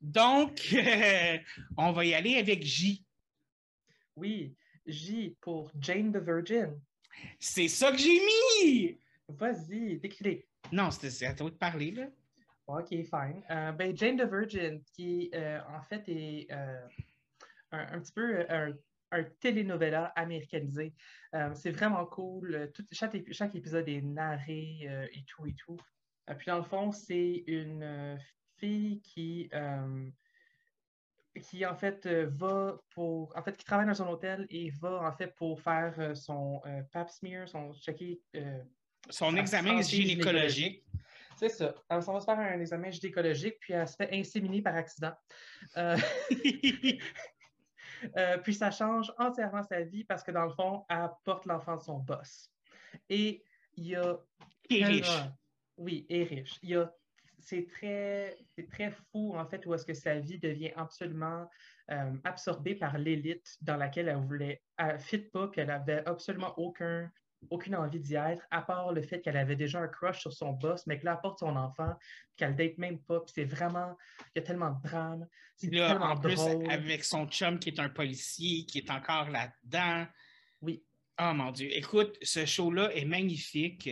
Donc, on va y aller avec J. Oui, J pour Jane the Virgin. C'est ça que j'ai mis! Vas-y, décris. Non, c'est à toi de parler, là. OK, fine. Euh, ben, Jane the Virgin, qui euh, en fait est euh, un, petit peu un, un telenovela américanisé. c'est vraiment cool. chaque, chaque, épisode est narré et tout et tout. Puis dans le fond, c'est une fille qui, qui en fait va pour, en fait, qui travaille dans un hôtel et va en fait pour faire son pap smear, son checker. son examen gynécologique. C'est ça. Alors, on va se faire un examen gynécologique, puis elle se fait inséminer par accident. Euh, euh, puis ça change entièrement sa vie parce que dans le fond, elle porte l'enfant de son boss. Et il y a. Et riche. Oui, et riche. Il y a c'est très, très fou, en fait, où est-ce que sa vie devient absolument euh, absorbée par l'élite dans laquelle elle voulait. Elle ne fit pas, puis elle n'avait absolument aucun aucune envie d'y être, à part le fait qu'elle avait déjà un crush sur son boss, mais que là, apporte son enfant, qu'elle date même pas, puis c'est vraiment, il y a tellement de drame. C'est tellement en plus, avec son chum qui est un policier, qui est encore là-dedans. Oui. Oh mon Dieu. Écoute, ce show-là est magnifique.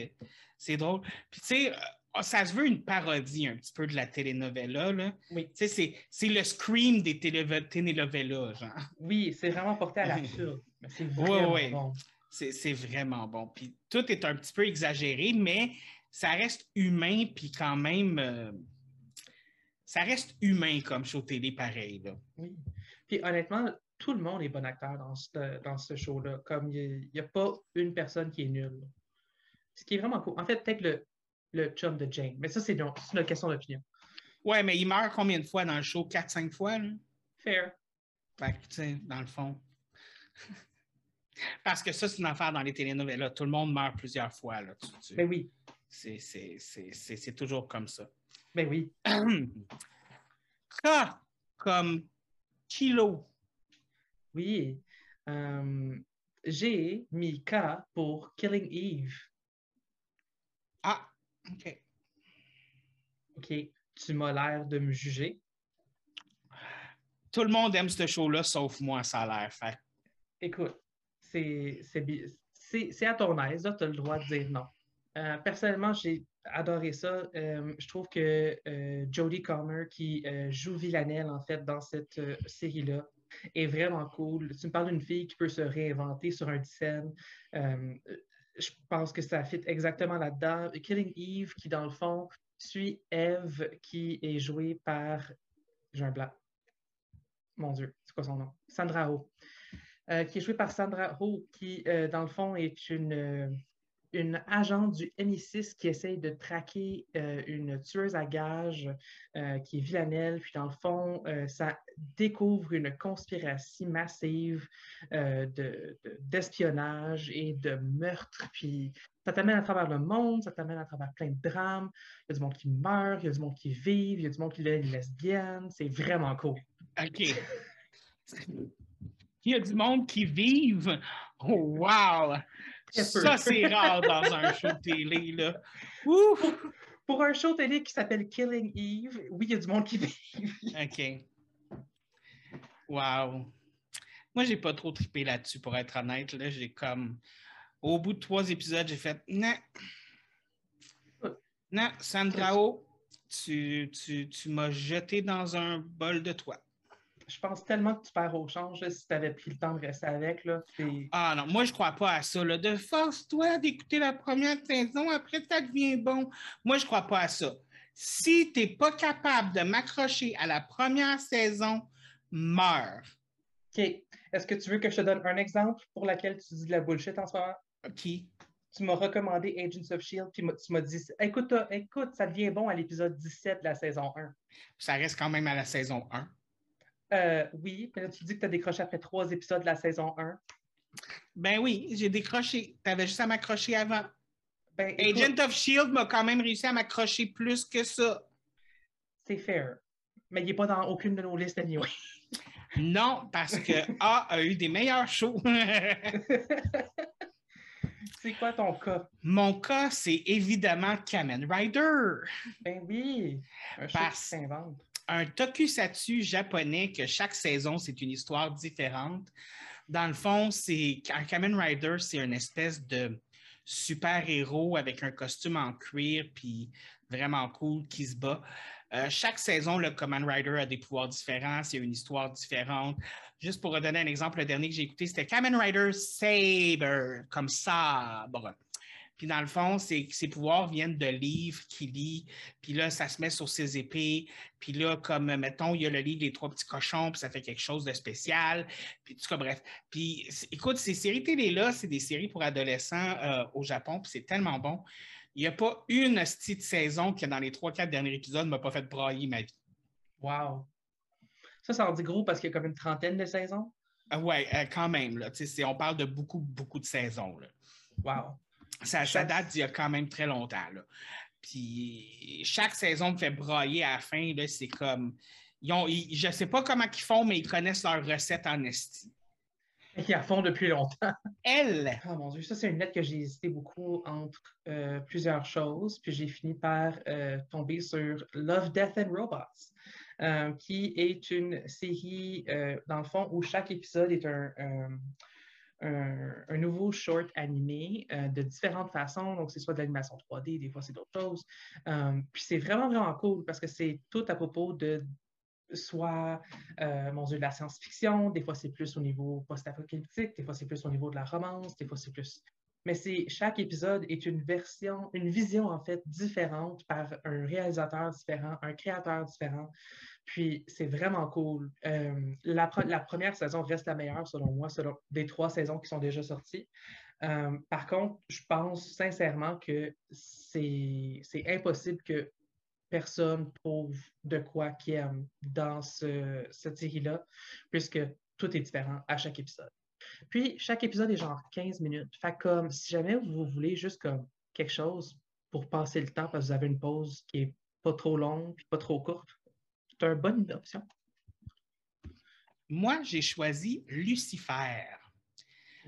C'est drôle. Puis tu sais, euh, ça se veut une parodie un petit peu de la telenovela. Là. Oui. Tu sais, c'est le scream des telenovelas, genre. Oui, c'est vraiment porté à l'absurde. c'est vraiment oui, oui. bon. C'est vraiment bon. Puis tout est un petit peu exagéré, mais ça reste humain, puis quand même, euh, ça reste humain comme show télé pareil. Là. Oui. Puis honnêtement, tout le monde est bon acteur dans ce, dans ce show-là. Comme il n'y a, pas une personne qui est nulle. Ce qui est vraiment cool. En fait, peut-être le, le chum de Jane. Mais ça, c'est une question d'opinion. Ouais, mais il meurt combien de fois dans le show? 4-5 fois? Là? Fair. Fait que, tu sais, dans le fond. Parce que ça, c'est une affaire dans les télénovelas. Tout le monde meurt plusieurs fois. Là. Ben oui. C'est toujours comme ça. Ben oui. K comme kilo. Oui. Euh, j'ai mis K pour Killing Eve. Ah, OK. OK. Tu m'as l'air de me juger. Tout le monde aime ce show-là, sauf moi, ça a l'air. Fait. Écoute, c'est à ton aise, tu as le droit de dire non. Euh, personnellement, j'ai adoré ça. Euh, je trouve que euh, Jodie Comer, qui joue Villanelle, en fait, dans cette série-là, est vraiment cool. Tu me parles d'une fille qui peut se réinventer sur un scène. je pense que ça fit exactement là-dedans. Killing Eve, qui, dans le fond, suit Eve, qui est jouée par... J'ai un blanc. Mon Dieu, c'est quoi son nom? Sandra Oh. Euh, qui est jouée par Sandra Ho, qui, euh, dans le fond, est une, euh, une agente du MI6 qui essaye de traquer euh, une tueuse à gages euh, qui est villanelle. Puis dans le fond, euh, ça découvre une conspiration massive d'espionnage et de meurtre. Puis ça t'amène à travers le monde, ça t'amène à travers plein de drames. Il y a du monde qui meurt, il y a du monde qui vit, il y a du monde qui est lesbienne. C'est vraiment cool. OK. Il y a du monde qui vive. Oh, wow! Ça, c'est rare dans un show télé, là. Pour un show télé qui s'appelle Killing Eve, oui, il y a du monde qui vit. OK. Wow. Moi, j'ai pas trop trippé là-dessus, pour être honnête. Là, j'ai comme. Au bout de trois épisodes, j'ai fait. Non. Non, Sandrao, tu, tu, tu m'as jeté dans un bol de toi je pense tellement que tu perds au change si tu avais pris le temps de rester avec. Là, ah non, moi, je crois pas à ça. Là. De force-toi d'écouter la première saison, après, ça devient bon. Moi, je crois pas à ça. Si tu n'es pas capable de m'accrocher à la première saison, meurs. OK. Est-ce que tu veux que je te donne un exemple pour lequel tu dis de la bullshit en ce moment? Qui? Tu m'as recommandé Agents of Shield, puis tu m'as dit écoute, écoute, ça devient bon à l'épisode 17 de la saison 1. Ça reste quand même à la saison 1. Euh, oui, mais là, tu dis que tu as décroché après trois épisodes de la saison 1. Ben oui, j'ai décroché. Tu avais juste à m'accrocher avant. Ben, Agent of Shield m'a quand même réussi à m'accrocher plus que ça. C'est fair. Mais il n'est pas dans aucune de nos listes anyway. non, parce que A a eu des meilleurs shows. c'est quoi ton cas? Mon cas, c'est évidemment Kamen Rider. Ben oui. Un show qui s'invente un tokusatsu japonais que chaque saison, c'est une histoire différente. Dans le fond, c'est un Kamen Rider, c'est une espèce de super-héros avec un costume en cuir puis vraiment cool qui se bat. Euh, chaque saison, le Kamen Rider a des pouvoirs différents, c'est une histoire différente. Juste pour redonner un exemple, le dernier que j'ai écouté, c'était Kamen Rider Saber, comme sabre. Puis dans le fond, ses, pouvoirs viennent de livres qu'il lit. Puis là, ça se met sur ses épées. Puis là, comme, mettons, il y a le livre Les Trois Petits Cochons, puis ça fait quelque chose de spécial. Puis tout cas, bref. Puis écoute, ces séries télé-là, c'est des séries pour adolescents euh, au Japon, puis c'est tellement bon. Il n'y a pas une petite saison qui, dans les trois, quatre derniers épisodes, ne m'a pas fait brailler ma vie. Wow! Ça, ça en dit gros parce qu'il y a comme une trentaine de saisons? Ah ouais, euh, quand même. Là, on parle de beaucoup, beaucoup de saisons. Là. Wow! Ça, date d'il y a quand même très longtemps. Puis chaque saison me fait broyer à la fin. C'est comme. je ne sais pas comment ils font, mais ils connaissent leur recette en esti. Ils la font depuis longtemps. Elle! Oh mon Dieu, ça, c'est une lettre que j'ai hésité beaucoup entre euh, plusieurs choses. Puis j'ai fini par euh, tomber sur Love, Death and Robots. Euh, qui est une série, dans le fond, où chaque épisode est un, un, nouveau short animé euh, de différentes façons. Donc, c'est soit de l'animation 3D, des fois, c'est d'autres choses. Euh, puis c'est vraiment, vraiment cool parce que c'est tout à propos de soit, euh, mon Dieu, de la science-fiction, des fois, c'est plus au niveau post-apocalyptique, des fois, c'est plus au niveau de la romance, des fois, c'est plus mais c'est chaque épisode est une version, une vision en fait différente par un réalisateur différent, un créateur différent. Puis c'est vraiment cool. Euh, la, première saison reste la meilleure selon moi, selon des trois saisons qui sont déjà sorties. Euh, par contre, je pense sincèrement que c'est impossible que personne trouve de quoi qu'il aime dans cette série-là, puisque tout est différent à chaque épisode. Puis, chaque épisode est genre 15 minutes. Fait comme, si jamais vous voulez juste comme quelque chose pour passer le temps parce que vous avez une pause qui est pas trop longue puis pas trop courte, c'est une bonne option. Moi, j'ai choisi Lucifer.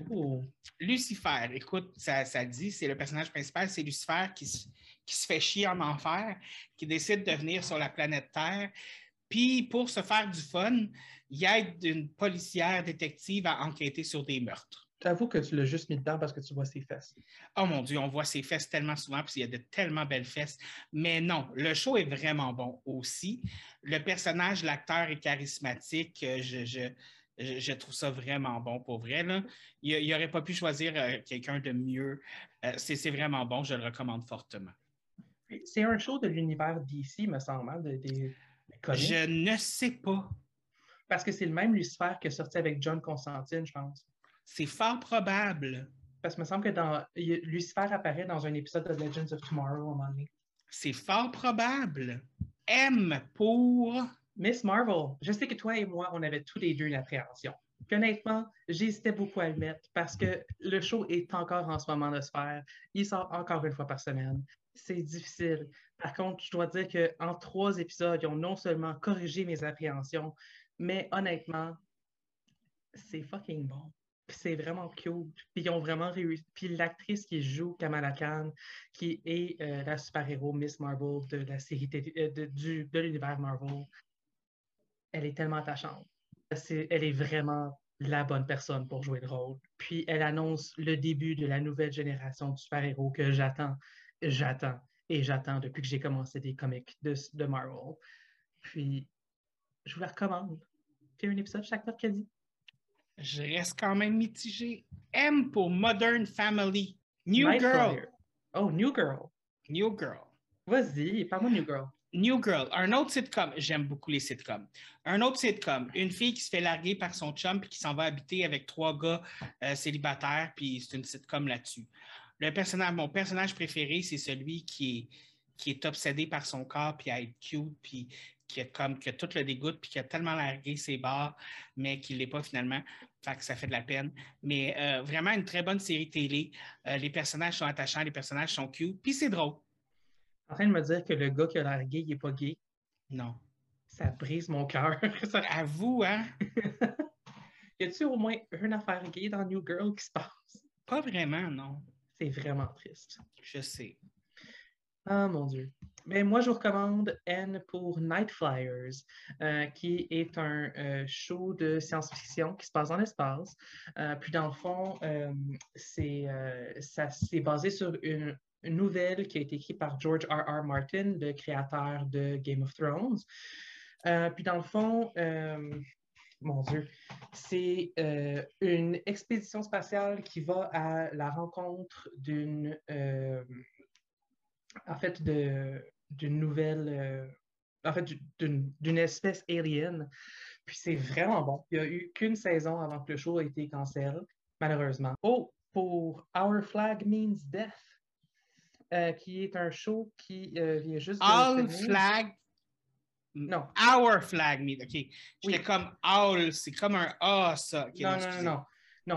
Oh. Lucifer, écoute, ça, ça dit, c'est le personnage principal, c'est Lucifer qui, qui se fait chier en enfer, qui décide de venir sur la planète Terre. Puis, pour se faire du fun, il aide une policière détective à enquêter sur des meurtres. J'avoue que tu l'as juste mis dedans parce que tu vois ses fesses. Oh mon Dieu, on voit ses fesses tellement souvent, puis il y a de tellement belles fesses. Mais non, le show est vraiment bon aussi. Le personnage, l'acteur est charismatique. Euh, je, je, trouve ça vraiment bon pour vrai. Là. Il n'aurait pas pu choisir euh, quelqu'un de mieux. Euh, c'est vraiment bon, je le recommande fortement. C'est un show de l'univers d'ici, me semble, hein, Je ne sais pas. Parce que c'est le même Lucifer qui est sorti avec John Constantine, je pense. C'est fort probable. Parce que me semble que dans, Lucifer apparaît dans un épisode de Legends of Tomorrow à un moment donné. C'est fort probable. M pour. Miss Marvel. Je sais que toi et moi, on avait tous les deux une appréhension. Puis honnêtement, j'hésitais beaucoup à le mettre parce que le show est encore en ce moment de se faire. Il sort encore une fois par semaine. C'est difficile. Par contre, je dois dire qu'en trois épisodes, ils ont non seulement corrigé mes appréhensions, mais honnêtement, c'est fucking bon c'est vraiment cute. Puis ils ont vraiment réussi. Puis l'actrice qui joue Kamala Khan, qui est euh, la super-héros Miss Marvel de la série euh, de, l'univers Marvel, elle est tellement attachante. elle est vraiment la bonne personne pour jouer le rôle. Puis elle annonce le début de la nouvelle génération de super-héros que j'attends, j'attends et j'attends depuis que j'ai commencé des comics de, de Marvel. Puis je vous la recommande. Puis un épisode chaque mercredi je reste quand même mitigé. M pour Modern Family. New Girl. Oh, New Girl. New Girl. Vas-y, parle-moi New Girl. New Girl, un autre sitcom. J'aime beaucoup les sitcoms. Un autre sitcom. Une fille qui se fait larguer par son chum puis qui s'en va habiter avec trois gars euh, célibataires, puis c'est une sitcom là-dessus. Le personnage, mon personnage préféré, c'est celui qui est, qui est obsédé par son corps, puis à être cute, puis qui a, comme, que tout le dégoûte, puis qui a tellement largué ses barres, mais qui ne l'est pas finalement. Fait que ça fait de la peine. Mais euh, vraiment une très bonne série télé. Euh, les personnages sont attachants, les personnages sont cute, puis c'est drôle. En train de me dire que le gars qui a l'air gay, il n'est pas gay. Non. Ça brise mon cœur. À vous, hein? y a-t-il au moins une affaire gay dans New Girl qui se passe? Pas vraiment, non. C'est vraiment triste. Je sais. Ah mon Dieu. Ben, moi, je vous recommande N pour Night Flyers, euh, qui est un euh, show de science-fiction qui se passe dans l'espace. Euh, puis, dans le fond, c'est, basé sur une, nouvelle qui a été écrite par George R. R. Martin, le créateur de Game of Thrones. puis, dans le fond, mon Dieu, c'est une expédition spatiale qui va à la rencontre d'une en fait, d'une nouvelle, euh, en fait, d'une espèce alien. Puis c'est vraiment bon. Il n'y a eu qu'une saison avant que le show ait été cancellé, malheureusement. Oh, pour Our Flag Means Death, euh, qui est un show qui euh, vient juste de. Our Flag. Non. Our Flag Means. OK. J'étais comme Owl, c'est comme un A, ça. non, non, non, non.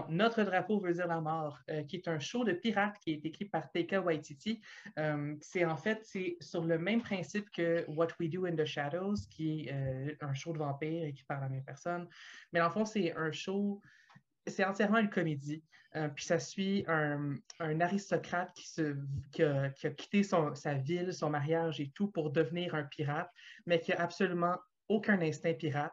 Notre drapeau veut dire la mort, euh, qui est un show de pirates qui est écrit par Taika Waititi. Euh, c'est en fait c'est sur le même principe que What We Do in the Shadows, qui est euh, un show de vampires écrit par la même personne. Mais en fond, c'est un show, c'est entièrement une comédie. puis ça suit un, aristocrate qui, se, a, quitté sa ville, son mariage et tout pour devenir un pirate, mais qui a absolument aucun instinct pirate.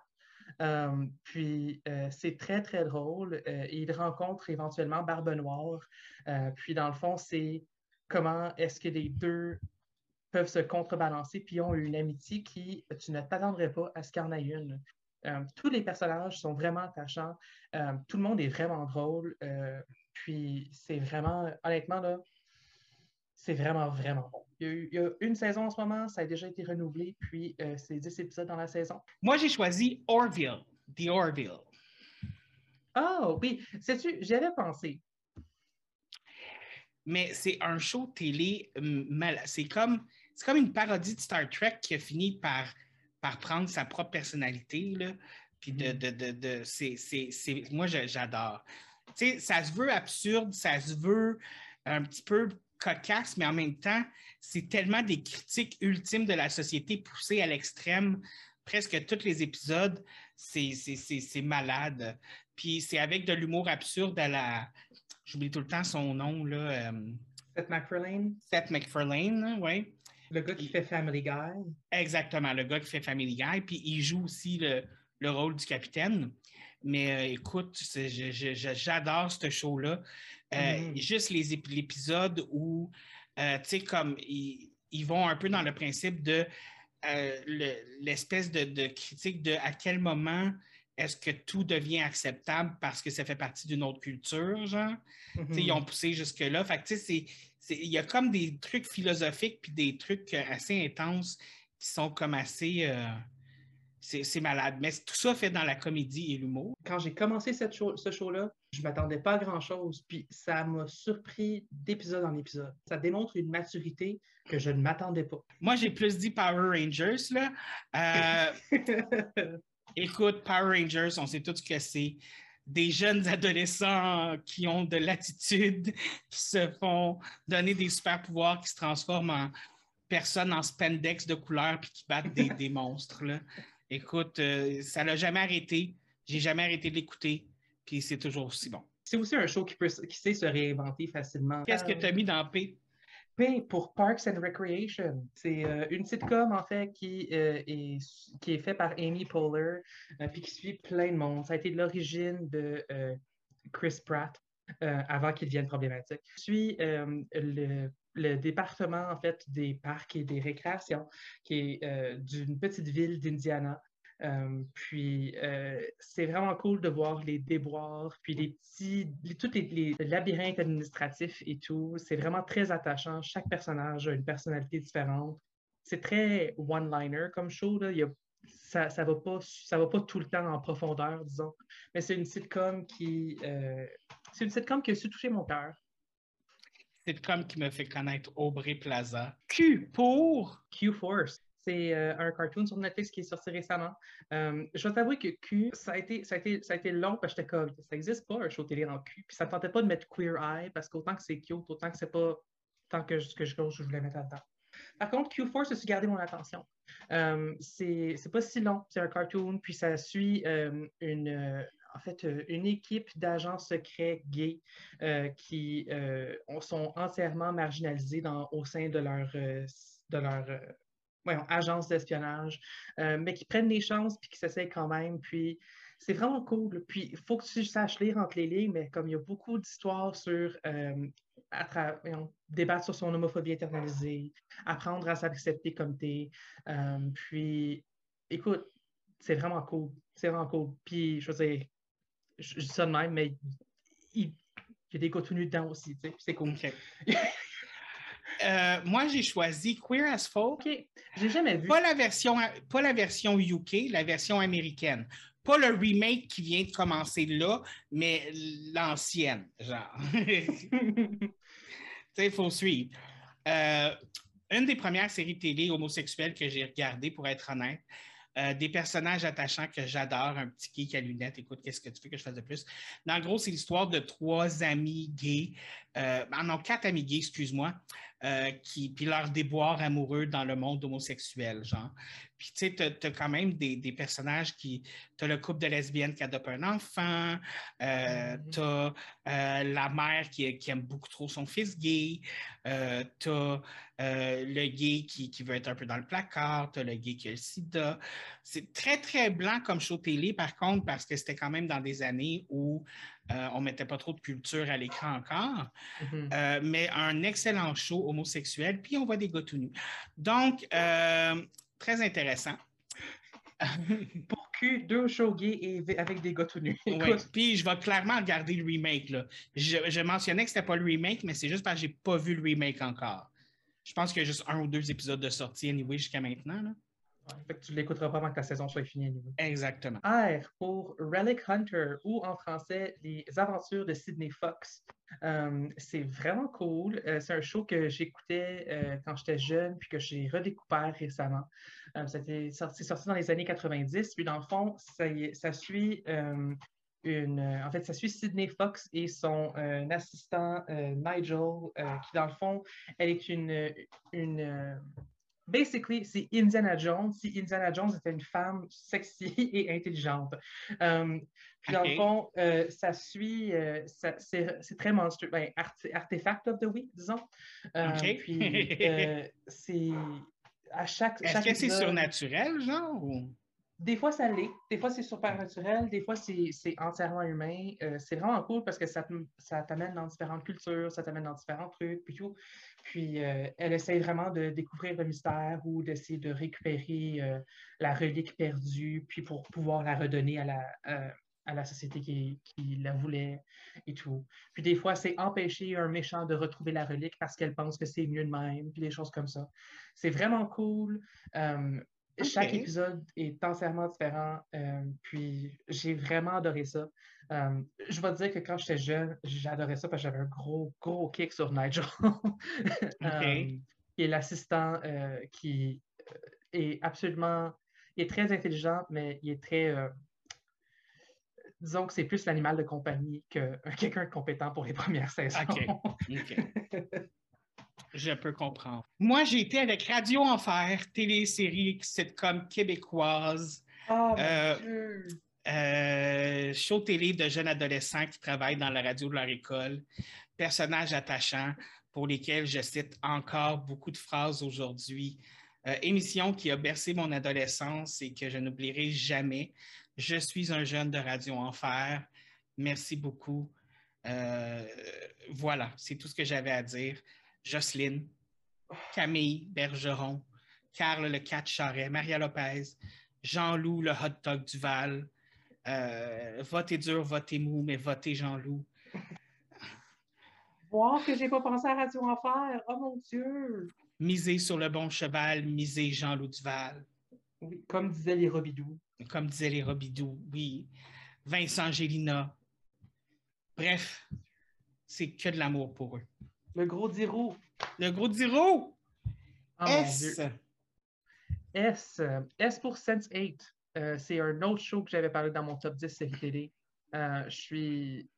Euh, puis euh, c'est très, très drôle. Euh, il rencontre éventuellement Barbe Noire. puis dans le fond, c'est comment est-ce que les deux peuvent se contrebalancer, puis ont une amitié qui, tu ne t'attendrais pas à ce qu'il y en ait une. tous les personnages sont vraiment attachants. tout le monde est vraiment drôle. puis c'est vraiment, honnêtement, là, c'est vraiment, vraiment bon. Il y, a une saison en ce moment, ça a déjà été renouvelé, puis euh, c'est 10 épisodes dans la saison. Moi, j'ai choisi Orville, The Orville. Oh, oui. Sais-tu, j'y avais pensé. Mais c'est un show télé hum, mal. C'est comme, comme une parodie de Star Trek qui a fini par, par prendre sa propre personnalité. Là. Puis de, de, de, de c'est, moi, j'adore. Tu sais, ça se veut absurde, ça se veut un petit peu cocasse, mais en même temps, c'est tellement des critiques ultimes de la société poussées à l'extrême. Presque tous les épisodes, c'est malade. Puis c'est avec de l'humour absurde à la. J'oublie tout le temps son nom, là. Euh, Seth MacFarlane. Seth MacFarlane, oui. Le gars qui fait Family Guy. Exactement, le gars qui fait Family Guy. Puis il joue aussi le, le rôle du capitaine. Mais euh, écoute, j'adore ce show-là. Euh, mm-hmm. Juste l'épisode où, euh, tu sais, comme ils, vont un peu dans le principe de l'espèce de, critique de à quel moment est-ce que tout devient acceptable parce que ça fait partie d'une autre culture, genre. Ils mm-hmm. ont poussé jusque-là. Fait tu sais, il y a comme des trucs philosophiques puis des trucs assez intenses qui sont comme assez c'est malade. Mais tout ça fait dans la comédie et l'humour. Quand j'ai commencé cette ce show-là, Je m'attendais pas à grand-chose, puis ça m'a surpris d'épisode en épisode. Ça démontre une maturité que je ne m'attendais pas. Moi, j'ai plus dit Power Rangers, là. Euh, écoute, Power Rangers, on sait tous que c'est des jeunes adolescents qui ont de l'attitude, qui se font donner des super pouvoirs, qui se transforment en personnes en spandex de couleur puis qui battent des, monstres. Là. Écoute, euh, ça l'a jamais arrêté. J'ai jamais arrêté de l'écouter. Puis c'est toujours aussi bon. C'est aussi un show qui, peut, qui sait se réinventer facilement. Qu'est-ce que tu as mis dans P? P pour Parks and Recreation. C'est euh, une sitcom, en fait, qui, euh, est, qui est faite par Amy Poehler, puis qui suit plein de monde. Ça a été l'origine de Chris Pratt. avant qu'il devienne problématique. Suit le le département en fait des parcs et des récréations, qui est euh, d'une petite ville d'Indiana. Euh, puis euh, c'est vraiment cool de voir les déboires, puis les petits, tous les, labyrinthes administratifs et tout. C'est vraiment très attachant. Chaque personnage a une personnalité différente. C'est très one-liner comme show. Là. ça ne va, pas, ça va pas tout le temps en profondeur, disons. Mais c'est une sitcom qui. c'est une sitcom qui a su toucher mon cœur. C'est comme qui me fait connaître Aubrey Plaza. Q pour? Q-Force. C'est euh, un cartoon sur Netflix qui est sorti récemment. Euh, je dois t'avouer que Q, ça a été, ça a été, ça a été long parce que j'étais comme, ça n'existe pas un show télé en Q. Puis ça ne tentait pas de mettre Queer Eye parce qu'autant que c'est cute, autant que c'est pas tant que, que je, je voulais mettre là-dedans. Par contre, Q-Force a su garder mon attention? Euh, c'est pas si long, c'est un cartoon, puis ça suit euh, une, en fait, une équipe d'agents secrets gays qui sont entièrement marginalisés dans, au sein de leur, de leur agence d'espionnage, mais qui prennent des chances puis qui s'essayent quand même. Puis c'est vraiment cool. Puis il faut que tu saches lire entre les lignes, mais comme il y a beaucoup d'histoires sur débattre sur son homophobie internalisée, apprendre à s'accepter comme t'es. puis écoute, c'est vraiment cool. C'est vraiment cool. Puis je veux dire, je, dis ça de même, mais il, y a des gars dedans aussi, tu sais, c'est cool. Euh, moi, j'ai choisi Queer as Folk. OK. J'ai jamais vu. Pas la, version, pas la version UK, la version américaine. Pas le remake qui vient de commencer là, mais l'ancienne, genre. tu sais, il faut suivre. Euh, une des premières séries télé homosexuelles que j'ai regardées, pour être honnête, euh, des personnages attachants que j'adore, un petit geek à lunettes, écoute, qu'est-ce que tu fais que je fasse de plus? Dans le gros, c'est l'histoire de trois amis gays, euh, ah non, quatre amis gays, excuse-moi, euh, qui, puis leur déboire amoureux dans le monde homosexuel, genre. Puis, tu sais, tu as, quand même des, personnages qui. Tu as le couple de lesbiennes qui adopte un enfant, euh, tu as euh, la mère qui, aime beaucoup trop son fils gay, euh, tu as le gay qui, veut être un peu dans le placard, tu as le gay qui a le sida. C'est très, très blanc comme show télé, par contre, parce que c'était quand même dans des années où on ne mettait pas trop de culture à l'écran encore, mm-hmm. mais un excellent show homosexuel, puis on voit des gars tout nus. Donc, Très intéressant. Pour Q, deux shows gays avec des gars tout nus. Puis je vais clairement regarder le remake. Là. Je, mentionnais que c'était pas le remake, mais c'est juste parce que j'ai pas vu le remake encore. Je pense qu'il y a juste un ou deux épisodes de sortie anyway jusqu'à maintenant. Là. Fait que tu l'écouteras pas avant que ta saison soit finie. Exactement. R pour Relic Hunter ou en français Les aventures de Sidney Fox. Euh, c'est vraiment cool. Euh, c'est un show que j'écoutais euh, quand j'étais jeune puis que j'ai redécouvert récemment. C'était sorti, sorti, dans les années 90. Puis dans le fond, ça, ça suit une, en fait, ça suit Sidney Fox et son assistant Nigel, qui dans le fond, elle est une, une basically, c'est Indiana Jones si Indiana Jones était une femme sexy et intelligente. Euh, puis dans le fond, euh, ça suit, euh, c'est très monstrueux. Ben, artefact of the week, disons. Puis c'est à chaque. Est-ce que c'est surnaturel, genre? Des fois, ça l'est. Des fois, c'est super naturel. Des fois, c'est entièrement humain. c'est vraiment cool parce que ça, ça t'amène dans différentes cultures, ça t'amène dans différents trucs, puis tout. Puis euh, elle essaie vraiment de découvrir le mystère ou d'essayer de récupérer euh, la relique perdue, puis pour pouvoir la redonner à la, euh, à la société qui, qui, la voulait et tout. Puis des fois, c'est empêcher un méchant de retrouver la relique parce qu'elle pense que c'est mieux de même, puis des choses comme ça. C'est vraiment cool. Chaque épisode est entièrement différent. euh, puis j'ai vraiment adoré ça. Euh, je vais te dire que quand j'étais jeune, j'adorais ça parce que j'avais un gros, gros kick sur Nigel. Euh, qui est l'assistant euh, qui euh, est absolument. Il est très intelligent, mais il est très. euh, disons que c'est plus l'animal de compagnie que quelqu'un de compétent pour les premières saisons. OK. OK. Je peux comprendre. Moi, j'ai été avec Radio Enfer, télésérie sitcom québécoise, Oh, mon Euh, Dieu! euh, show télé de jeunes adolescents qui travaillent dans la radio de leur école, personnages attachants pour lesquels je cite encore beaucoup de phrases aujourd'hui. Euh, émission qui a bercé mon adolescence et que je n'oublierai jamais. Je suis un jeune de Radio Enfer. Merci beaucoup. Euh, voilà, c'est tout ce que j'avais à dire. Jocelyne, Camille Bergeron, Carl le Cat Charret, Maria Lopez, Jean-Loup le hot dog du Val. Euh, votez dur, votez mou, mais votez Jean-Loup. Voir que j'ai pas pensé à Radio Enfer! Oh mon Dieu! Misez sur le bon cheval, misez Jean-Loup Duval. Oui, comme disaient les Robidoux. Comme disaient les Robidoux, oui. Vincent Gélina. Bref, c'est que de l'amour pour eux. Le gros Dirou. Le gros Diro! Oh. S! S, S pour Sense8. Euh, c'est un autre show que j'avais parlé dans mon top 10 série télé. Euh, je suis.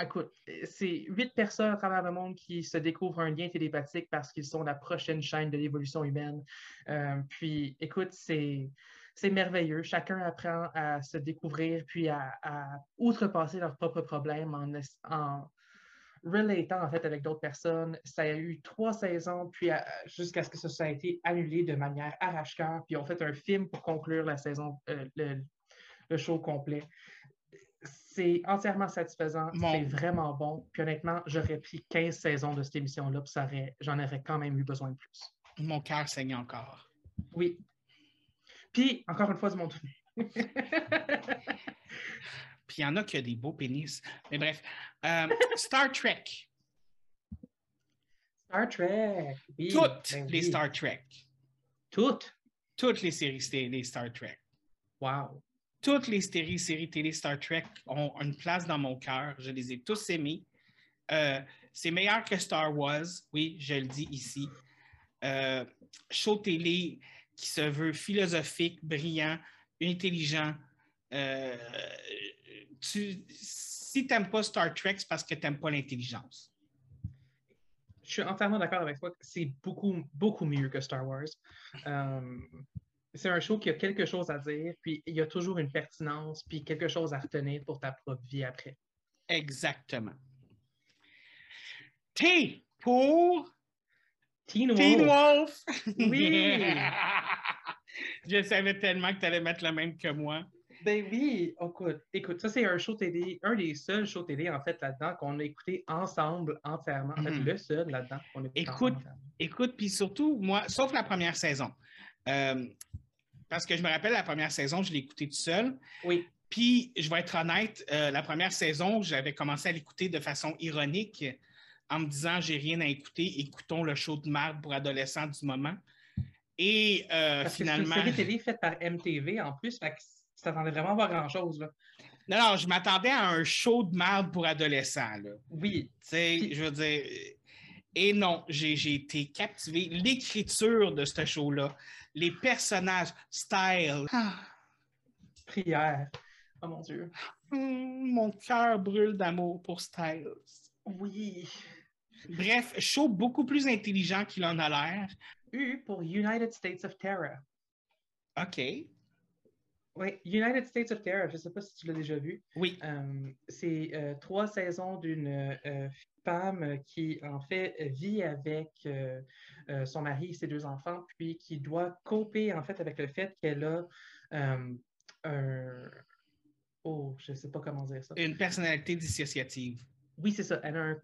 Écoute, c'est huit personnes à travers le monde qui se découvrent un lien télépathique parce qu'ils sont la prochaine chaîne de l'évolution humaine. Euh, puis, écoute, c'est. C'est merveilleux. Chacun apprend à se découvrir puis à, à outrepasser leurs propres problèmes en, es- en relatant en fait avec d'autres personnes. Ça a eu trois saisons, puis à- jusqu'à ce que ça soit été annulé de manière arrache-cœur, puis on fait un film pour conclure la saison, euh, le, le show complet. C'est entièrement satisfaisant, c'est vraiment bon. Puis honnêtement, j'aurais pris 15 saisons de cette émission-là, puis ça aurait- j'en aurais quand même eu besoin de plus. Mon cœur saigne encore. Oui. Puis, encore une fois, du monde. Puis il y en a qui ont des beaux pénis. Mais bref, euh, Star Trek. Star Trek. oui, Toutes ben les oui. Star Trek. Toutes? Toutes les séries télé Star Trek. Wow. Toutes les séries, séries télé Star Trek ont une place dans mon cœur. Je les ai tous aimées. Euh, c'est meilleur que Star Wars, oui, je le dis ici. Euh, show télé qui se veut philosophique, brillant, intelligent. Euh, tu, si tu n'aimes pas Star Trek, c'est parce que tu n'aimes pas l'intelligence. Je suis entièrement d'accord avec toi. C'est beaucoup, beaucoup mieux que Star Wars. Euh, c'est un show qui a quelque chose à dire, puis il y a toujours une pertinence, puis quelque chose à retenir pour ta propre vie après. Exactement. T pour Teen Teen Wolf. Wolf. Oui. Je savais tellement que tu allais mettre le même que moi. Ben oui, écoute, écoute, ça c'est un show télé, un des seuls shows télé en fait là-dedans qu'on a écouté ensemble entièrement. En fait, Mhm. le seul là-dedans qu'on a écouté Écoute, ensemble. Écoute, puis surtout, moi, sauf la première saison. Euh, parce que je me rappelle, la première saison, je l'ai écoutée tout seul. Oui, Puis, je vais être honnête, euh, la première saison, j'avais commencé à l'écouter de façon ironique en me disant j'ai rien à écouter, écoutons le show de marde pour adolescents du moment. Et euh, parce finalement. que c'est une série télé faite par MTV en plus, fait t'attendais vraiment pas grand-chose. là. Non, non, je m'attendais à un show de marde pour adolescents. Là. Oui, Tu sais, Puis- je veux dire. Et non, j'ai j'ai été captivé. L'écriture de ce show-là, les personnages, style. Ah, prière. Oh mon Dieu. hum, mon cœur brûle d'amour pour Styles. Oui. Bref, show beaucoup plus intelligent qu'il en a l'air. U pour United States of Terror. OK. Oui, United States of Terror, je ne sais pas si tu l'as déjà vu. Oui. Euh, c'est euh, trois saisons d'une euh, femme qui, en fait, vit avec son mari et ses deux enfants, puis qui doit coper, en fait, avec le fait qu'elle a un... Oh, je ne sais pas comment dire ça. Une personnalité dissociative. Oui, c'est ça. Elle a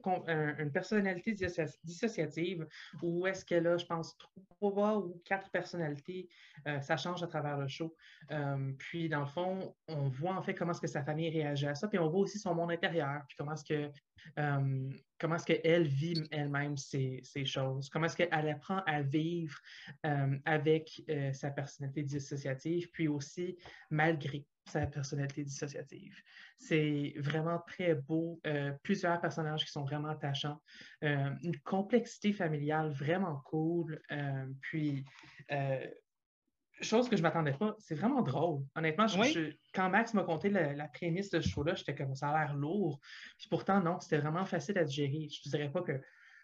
une personnalité dissocia- dissociative où est-ce qu'elle a, je pense, trois ou quatre personnalités. Euh, ça change à travers le show. Euh, puis, dans le fond, on voit en fait comment est-ce que sa famille réagit à ça. Puis, on voit aussi son monde intérieur. Puis, comment est-ce que euh, comment est-ce qu'elle vit elle-même ces, choses, comment est-ce qu'elle apprend à vivre euh, avec euh, sa personnalité dissociative, puis aussi malgré sa personnalité dissociative? C'est vraiment très beau, plusieurs personnages qui sont vraiment attachants, une complexité familiale vraiment cool, puis chose que je ne m'attendais pas, c'est vraiment drôle. Honnêtement, quand Max m'a conté la, prémisse de ce show-là, j'étais comme ça a l'air lourd. Puis pourtant, non, c'était vraiment facile à digérer. Je ne dirais pas que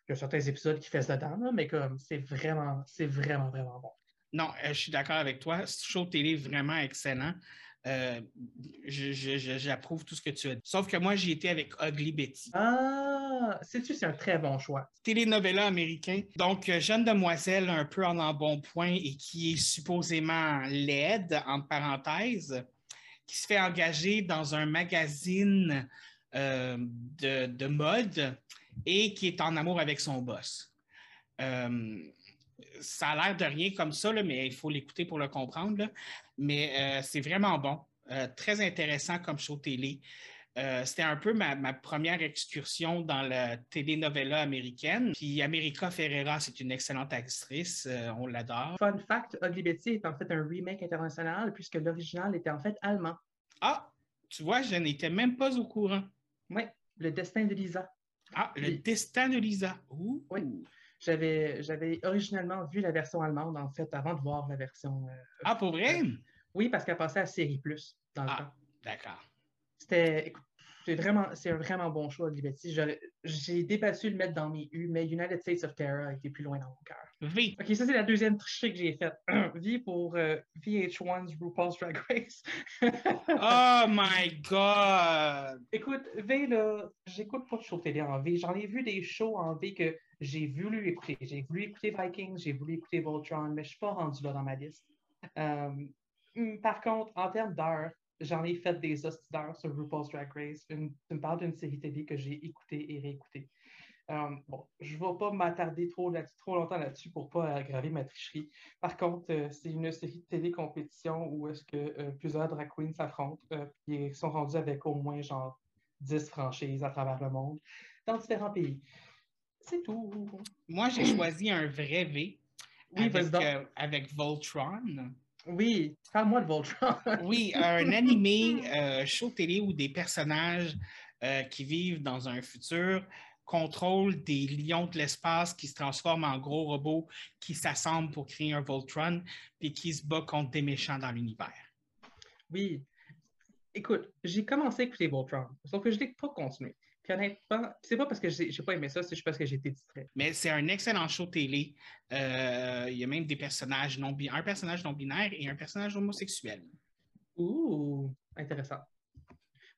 y a certains épisodes qui fessent dedans, là, mais comme c'est vraiment, c'est vraiment, vraiment bon. Non, euh, je suis d'accord avec toi. Ce show télé est vraiment excellent. Euh, j'approuve tout ce que tu as dit. Sauf que moi, j'y étais avec Ugly Betty. Ah, c'est un très bon choix. Télénovela américain. Donc, euh, jeune demoiselle un peu en embonpoint et qui est supposément laide, entre parenthèses, qui se fait engager dans un magazine euh, de, mode et qui est en amour avec son boss. ça a l'air de rien comme ça, mais il faut l'écouter pour le comprendre mais euh, c'est vraiment bon. Euh, très intéressant comme show télé. Euh, c'était un peu ma, première excursion dans la telenovela américaine. Puis America Ferrera, c'est une excellente actrice, on l'adore. Fun fact, Ugly Betty est en fait un remake international puisque l'original était en fait allemand. Ah, tu vois, je n'étais même pas au courant. Oui, Le Destin de Lisa. Ah, Le Destin de Lisa. Oui. J'avais, j'avais originellement vu la version allemande, en fait, avant de voir la version. Euh, ah, pour vrai? Euh, oui, parce qu'elle passait à Série Plus dans le ah, temps. D'accord. C'était. C'est vraiment, c'est un vraiment bon choix, Liberty. J'ai débattu le mettre dans mes U, mais United States of Terror a été plus loin dans mon cœur. V. OK, ça, c'est la deuxième tricherie que j'ai faite. V pour euh, VH1's RuPaul's Drag Race. oh my God! Écoute, V, là, j'écoute pas de show télé en V. J'en ai vu des shows en V que j'ai voulu écouter. J'ai voulu écouter Vikings, j'ai voulu écouter Voltron, mais je ne suis pas rendu là dans ma liste. Euh, hmm, par contre, en termes d'heures, j'en ai fait des hosties d'heures sur RuPaul's Drag Race. Une, tu me parles d'une série télé que j'ai écoutée et réécoutée. Euh, bon, je ne vais pas m'attarder trop, trop longtemps là-dessus pour ne pas aggraver ma tricherie. Par contre, euh, c'est une série de télé compétition où est-ce que plusieurs drag queens s'affrontent et sont rendus avec au moins genre 10 franchises à travers le monde dans différents pays. C'est tout. Moi, j'ai choisi un vrai V avec, euh, avec, Voltron. Oui, parle-moi de Voltron. oui, un animé euh, show télé où des personnages euh, qui vivent dans un futur contrôlent des lions de l'espace qui se transforment en gros robots qui s'assemblent pour créer un Voltron puis qui se battent contre des méchants dans l'univers. Oui. Écoute, j'ai commencé à écouter Voltron, sauf que je n'ai pas continué honnêtement, c'est pas parce que j'ai pas aimé ça, c'est juste parce que j'ai été distrait. Mais c'est un excellent show télé. Euh, il y a même des personnages non un personnage non binaire et un personnage homosexuel. Ouh, intéressant.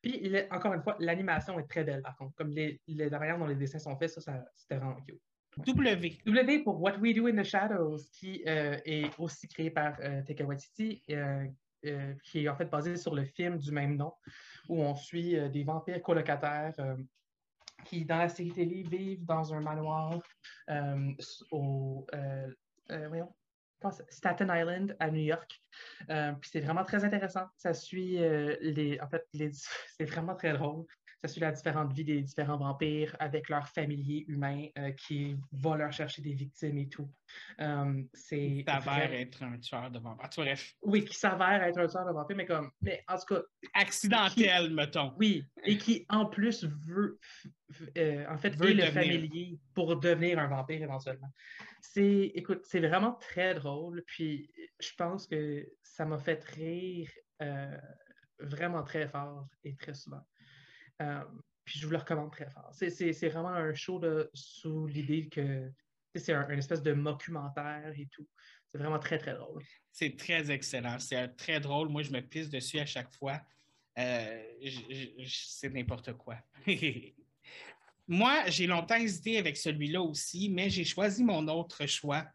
Puis, encore une fois, l'animation est très belle, par contre. Comme les, la manière dont les dessins sont faits, ça, ça c'était vraiment cute. W. W pour What We Do in the Shadows, qui euh, est aussi créé par euh, Taika Waititi, euh, qui est en fait basé sur le film du même nom, où on suit des vampires colocataires qui, dans la série télé, vivent dans un manoir euh, au euh, euh, Staten Island à New York. c'est vraiment très intéressant. Ça suit les. En fait, les, c'est vraiment très drôle ça suit la différente vie des différents vampires avec leurs familiers humains euh, qui vont leur chercher des victimes et tout. Euh, c'est s'avère être un tueur de vampires. Bref. Oui, qui s'avère être un tueur de vampires, mais comme, mais en tout cas. Accidentel, mettons. Oui, et qui en plus veut, euh, en fait, veut le familier pour devenir un vampire éventuellement. C'est, écoute, c'est vraiment très drôle, puis je pense que ça m'a fait rire vraiment très fort et très souvent. Euh, puis je vous le recommande très fort. C'est vraiment un show sous l'idée que c'est un, une espèce de documentaire et tout. C'est vraiment très, très drôle. C'est très excellent. C'est très drôle. Moi, je me pisse dessus à chaque fois. Euh, c'est n'importe quoi. Moi, j'ai longtemps hésité avec celui-là aussi, mais j'ai choisi mon autre choix,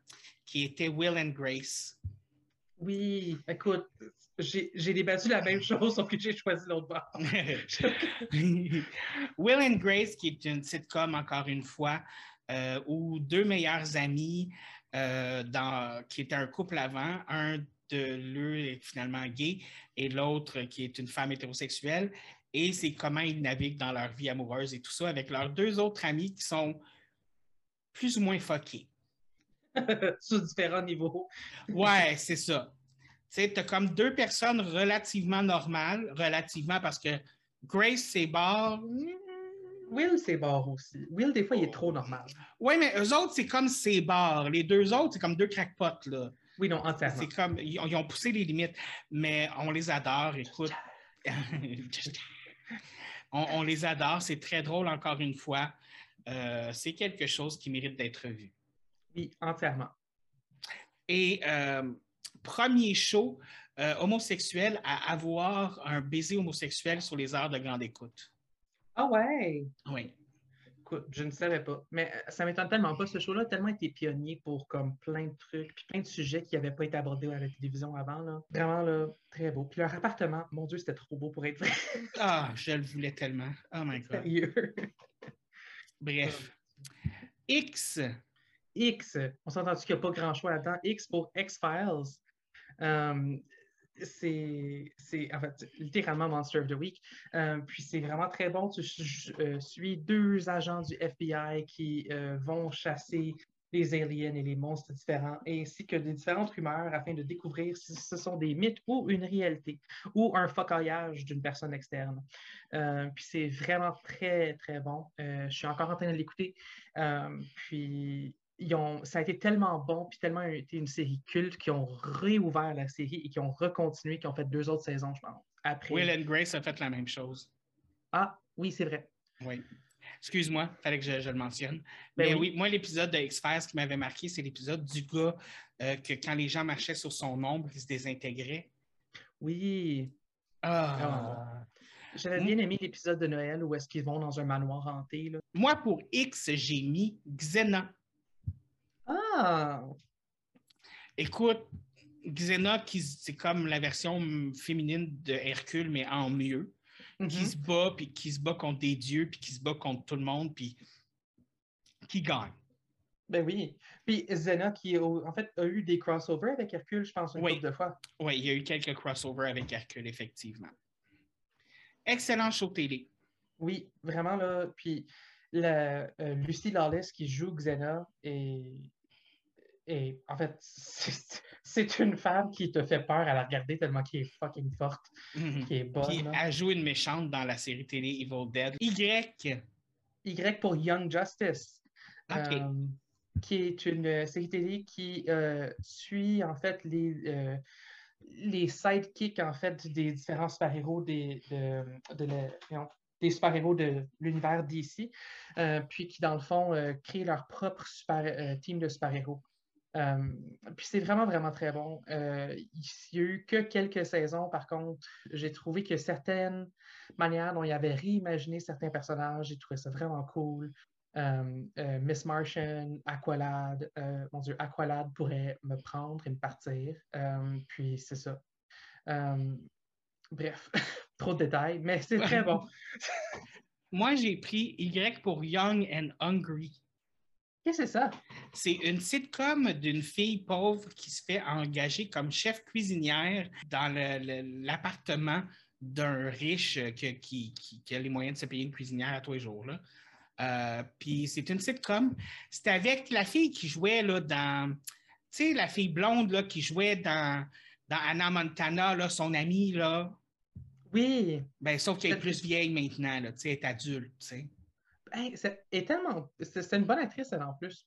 qui était Will and Grace. Oui, écoute, j'ai débattu la même chose, sauf que j'ai choisi l'autre bord. Will and Grace, qui est une sitcom, encore une fois, euh, où deux meilleurs amis, euh, dans, qui étaient un couple avant, un de l'eux est finalement gay et l'autre qui est une femme hétérosexuelle. et c'est comment ils naviguent dans leur vie amoureuse et tout ça avec leurs deux autres amis qui sont plus ou moins fuckés. Sur différents niveaux. ouais, c'est ça. Tu as comme deux personnes relativement normales, relativement parce que Grace, c'est barre. Will, c'est barre aussi. Will, des fois, il est trop normal. Oui, mais eux autres, c'est comme c'est barre. Les deux autres, c'est comme deux crackpots, là. Oui, non, entièrement. C'est comme, ils ont, ils ont poussé les limites, mais on les adore, écoute. on, on les adore, c'est très drôle encore une fois. Euh, c'est quelque chose qui mérite d'être vu. Oui, entièrement. Et euh, premier show euh, homosexuel à avoir un baiser homosexuel sur les heures de grande écoute. Ah ouais! Oui. Écoute, je ne savais pas. Mais euh, ça m'étonne tellement pas. Ce show-là a tellement été pionnier pour comme plein de trucs, puis plein de sujets qui n'avaient pas été abordés à la télévision avant. Là. Vraiment, là, très beau. Puis leur appartement, mon Dieu, c'était trop beau pour être vrai. Ah, je le voulais tellement. Oh my God. Sérieux? Bref. X. X, on s'entend qu'il n'y a pas grand choix là-dedans? X pour X-Files. Euh, c'est en fait littéralement Monster of the Week. Euh, puis c'est vraiment très bon. Tu euh, suis deux agents du FBI qui vont chasser les aliens et les monstres différents, ainsi que des différentes rumeurs afin de découvrir si ce sont des mythes ou une réalité, ou un focaillage d'une personne externe. Puis c'est vraiment très, très bon. Je suis encore en train de l'écouter. Puis ils ont, ça a été tellement bon, puis tellement été une série culte qu'ils ont réouvert la série et qui ont recontinué, qui ont fait deux autres saisons, je pense. Après. Will and Grace a fait la même chose. Ah, oui, c'est vrai. Oui. Excuse-moi, il fallait que je, je le mentionne. Ben Mais oui. oui, moi, l'épisode de X-Files qui m'avait marqué, c'est l'épisode du gars euh, que quand les gens marchaient sur son ombre, il se désintégrait. Oui. Ah. J'avais bien aimé l'épisode de Noël où est-ce qu'ils vont dans un manoir hanté. Là. Moi, pour X, j'ai mis Xena. Ah! Écoute, Xena, qui- c'est comme la version féminine de Hercule, mais en mieux. Qui Mhm. se bat, puis qui se bat contre des dieux, puis qui se bat contre tout le monde, puis qui gagne. Ben oui. Puis Zena, qui en fait a eu des crossovers avec Hercule, je pense, une Oui. couple de fois. Oui, il y a eu quelques crossovers avec Hercule, effectivement. Excellent show télé. Oui, vraiment là. Puis la, euh, Lucy Lawless qui joue Xena et, et en fait, c'est une femme qui te fait peur à la regarder tellement qu'elle est fucking forte, Mhm. qui est bonne. Là. elle joue une méchante dans la série télé Evil Dead. Y. Y pour Young Justice, euh, qui est une euh, série télé qui euh, suit en fait les, les sidekicks en fait des différents super-héros des, de, de la- des super-héros de l'univers DC, euh, puis qui dans le fond euh, créent leur propre super, euh, team de super-héros. Euh, puis c'est vraiment, vraiment très bon. Il n'y a eu que quelques saisons, par contre, j'ai trouvé que certaines manières dont il avait réimaginé certains personnages, j'ai trouvé ça vraiment cool. Miss Martian, Aqualad, mon Dieu, Aqualad pourrait me prendre et me partir. Puis c'est ça. Bref, trop de détails, mais c'est très bon. Moi, j'ai pris Y pour Young and Hungry. Qu'est-ce que c'est ça? C'est une sitcom d'une fille pauvre qui se fait engager comme chef cuisinière dans l'appartement d'un riche que- qui, qui- qui a les moyens de se payer une cuisinière à tous les jours. Là. Euh, Puis c'est une sitcom. C'était avec la fille qui jouait là, dans. Tu sais, la fille blonde là, qui jouait dans, dans Anna Montana, là, son amie. Là. Oui, Ben, sauf qu'elle est plus vieille maintenant. Là, elle est adulte. Hey, c'est est tellement. C'est une bonne actrice, elle, en plus.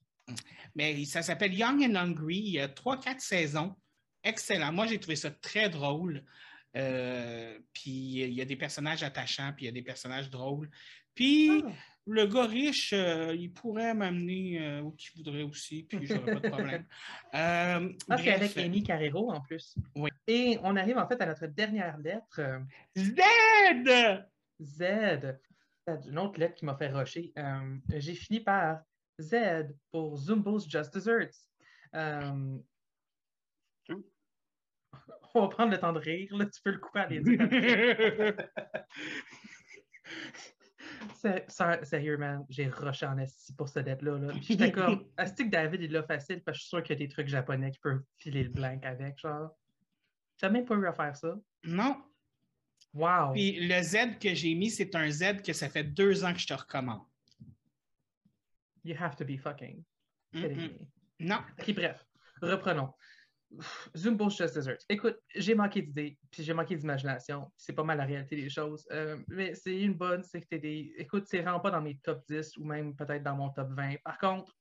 Mais ça s'appelle Young and Hungry. Il y a trois, quatre saisons. Excellent. Moi, j'ai trouvé ça très drôle. Euh, puis il y a des personnages attachants, puis il y a des personnages drôles. Puis Ah. Le gars riche, euh, il pourrait m'amener euh, où qu'il voudrait aussi, puis j'aurais pas de problème. Euh, Ah, c'est bref. avec Amy Carrero en plus. Oui. Et on arrive en fait à notre dernière lettre, euh, Z! Z. Une autre lettre qui m'a fait rusher. Euh, J'ai fini par Z pour Zumbo's Just Desserts. Euh, On va prendre le temps de rire, là, tu peux le couper à les Sérieux, man, j'ai rushé en esti pour cette lettre-là. Là. Puis J'étais comme, Asti que David, il l'a facile? Parce que je suis sûr qu'il y a des trucs japonais qui peuvent filer le blank avec, genre. T'as même pas eu à faire ça? Non. Wow. Puis le Z que j'ai mis, c'est un Z que ça fait deux ans que je te recommande. You have to be fucking kidding Mm-mm. me. Non. Ok, bref, reprenons. Zumbo Just Desert. Écoute, j'ai manqué d'idées, puis j'ai manqué d'imagination. C'est pas mal la réalité des choses. Euh, mais c'est une bonne, c'est que t'es des. Écoute, c'est vraiment pas dans mes top 10 ou même peut-être dans mon top 20. Par contre,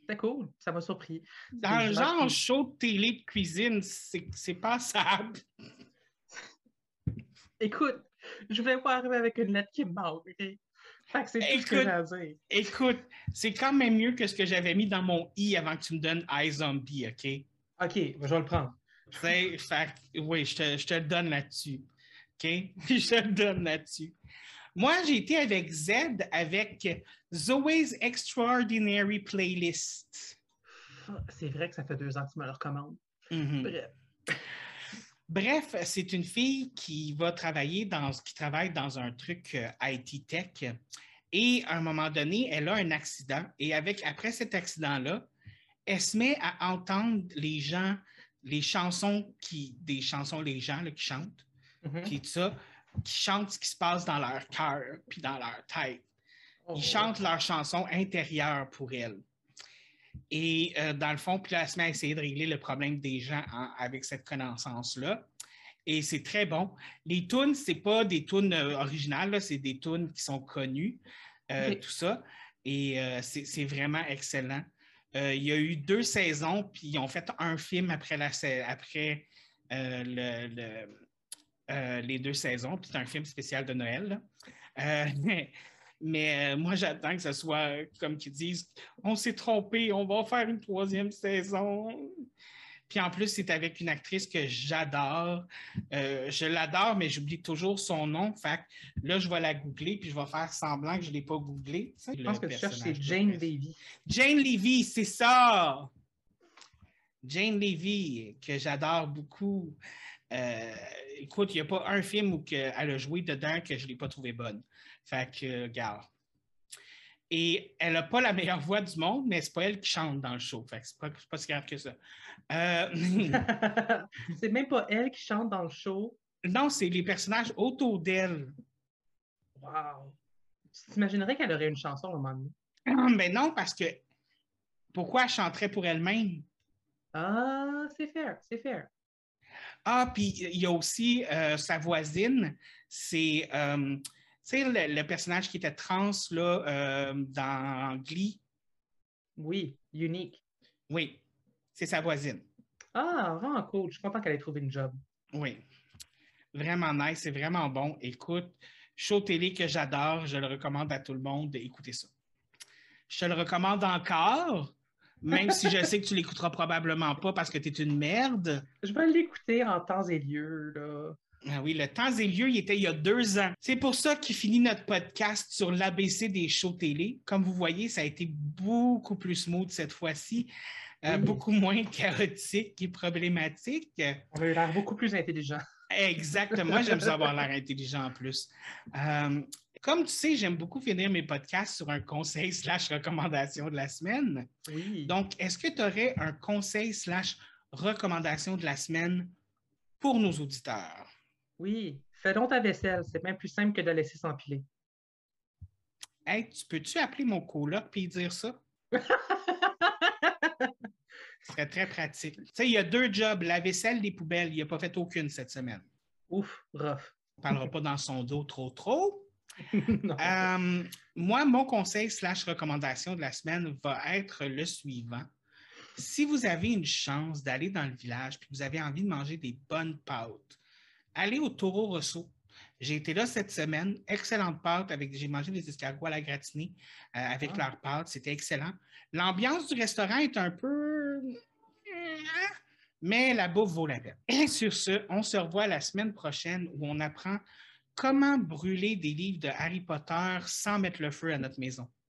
c'était cool, ça m'a surpris. Dans vraiment genre cool. show de télé de cuisine, c'est passable. Écoute, je voulais pas arriver avec une lettre qui me manque. ok? Fait que c'est tout ce que. Écoute, c'est quand même mieux que ce que j'avais mis dans mon i avant que tu me donnes iZombie, OK? Ok, je vais le prendre. Fait, oui, je te, je te le donne là-dessus. OK? Je te le donne là-dessus. Moi, j'ai été avec Z avec Zoe's Extraordinary Playlist. C'est vrai que ça fait deux ans que tu me le recommandes. Mhm. Bref. Bref, c'est une fille qui va travailler dans, qui travaille dans un truc euh, IT tech. Et à un moment donné, elle a un accident. Et avec, après cet accident-là, elle se met à entendre les gens, les chansons qui, des chansons, les gens là, qui chantent, puis tout ça, qui chantent ce qui se passe dans leur cœur, puis dans leur tête. Oh. Ils chantent leurs chansons intérieures pour elle. Et euh, dans le fond, puis là, elle se met à essayer de régler le problème des gens en- avec cette connaissance-là. Et c'est très bon. Les tunes, c'est pas des tunes euh, originales, c'est des tunes qui sont connues, euh, tout ça. Et c'est vraiment excellent. Euh, il y a eu deux saisons, puis ils ont fait un film après, euh, euh, les deux saisons. Puis c'est un film spécial de Noël. mais mais, moi, j'attends que ce soit comme qu'ils disent on s'est trompé, on va faire une troisième saison. Puis en plus, c'est avec une actrice que j'adore. Euh, je l'adore, mais j'oublie toujours son nom. Fait que là, je vais la googler, puis je vais faire semblant que je ne l'ai pas googlé. Je pense que tu cherches, c'est Jane Levy. Jane Levy, c'est ça! Jane Levy, que j'adore beaucoup. Euh, écoute, il n'y a pas un film où que elle a joué dedans que je ne l'ai pas trouvé bonne. Fait que, euh, regarde. Et elle n'a pas la meilleure voix du monde, mais c'est pas elle qui chante dans le show. Fait c'est pas, pas si grave que ça. Euh, c'est même pas elle qui chante dans le show. non, c'est les personnages autour d'elle. Wow. Tu t'imaginerais qu'elle aurait une chanson un moment donné? Ah, Mais non, parce que pourquoi elle chanterait pour elle-même? Ah, c'est fair, c'est fair. Ah, puis il y a aussi euh, sa voisine, c'est euh, sais, le, le personnage qui était trans là, euh, dans Glee. Oui, unique. Oui, c'est sa voisine. Ah, vraiment cool. Je suis content qu'elle ait trouvé une job. Oui. Vraiment nice, c'est vraiment bon. Écoute, show télé que j'adore, je le recommande à tout le monde. Écoutez ça. Je te le recommande encore, même si je sais que tu l'écouteras probablement pas parce que tu es une merde. Je vais l'écouter en temps et lieu, là. Ah oui, le temps et lieu, il était il y a deux ans. C'est pour ça qu'il finit notre podcast sur l'ABC des shows télé. Comme vous voyez, ça a été beaucoup plus smooth cette fois-ci, euh, Oui. beaucoup moins chaotique et problématique. On a eu l'air beaucoup plus intelligent. Exactement, j'aime ça avoir l'air intelligent en plus. Euh, comme tu sais, j'aime beaucoup finir mes podcasts sur un conseil slash recommandation de la semaine. Oui. Donc, est-ce que tu aurais un conseil slash recommandation de la semaine pour nos auditeurs? Oui. Fais donc ta vaisselle. C'est même plus simple que de la laisser s'empiler. Hey, tu peux-tu appeler mon coloc et dire ça? Ce serait très pratique. Tu sais, il y a deux jobs, la vaisselle, les poubelles. Il n'a pas fait aucune cette semaine. Ouf, rough. On ne parlera pas dans son dos trop trop. Euh, moi, mon conseil slash recommandation de la semaine va être le suivant. Si vous avez une chance d'aller dans le village et que vous avez envie de manger des bonnes pâtes, allez au Taureau Rosso. J'ai été là cette semaine, excellente pâte avec j'ai mangé des escargots à la gratinée euh, avec Ah. leurs pâtes, c'était excellent. L'ambiance du restaurant est un peu mais la bouffe vaut la peine. Et sur ce, on se revoit la semaine prochaine où on apprend comment brûler des livres de Harry Potter sans mettre le feu à notre maison.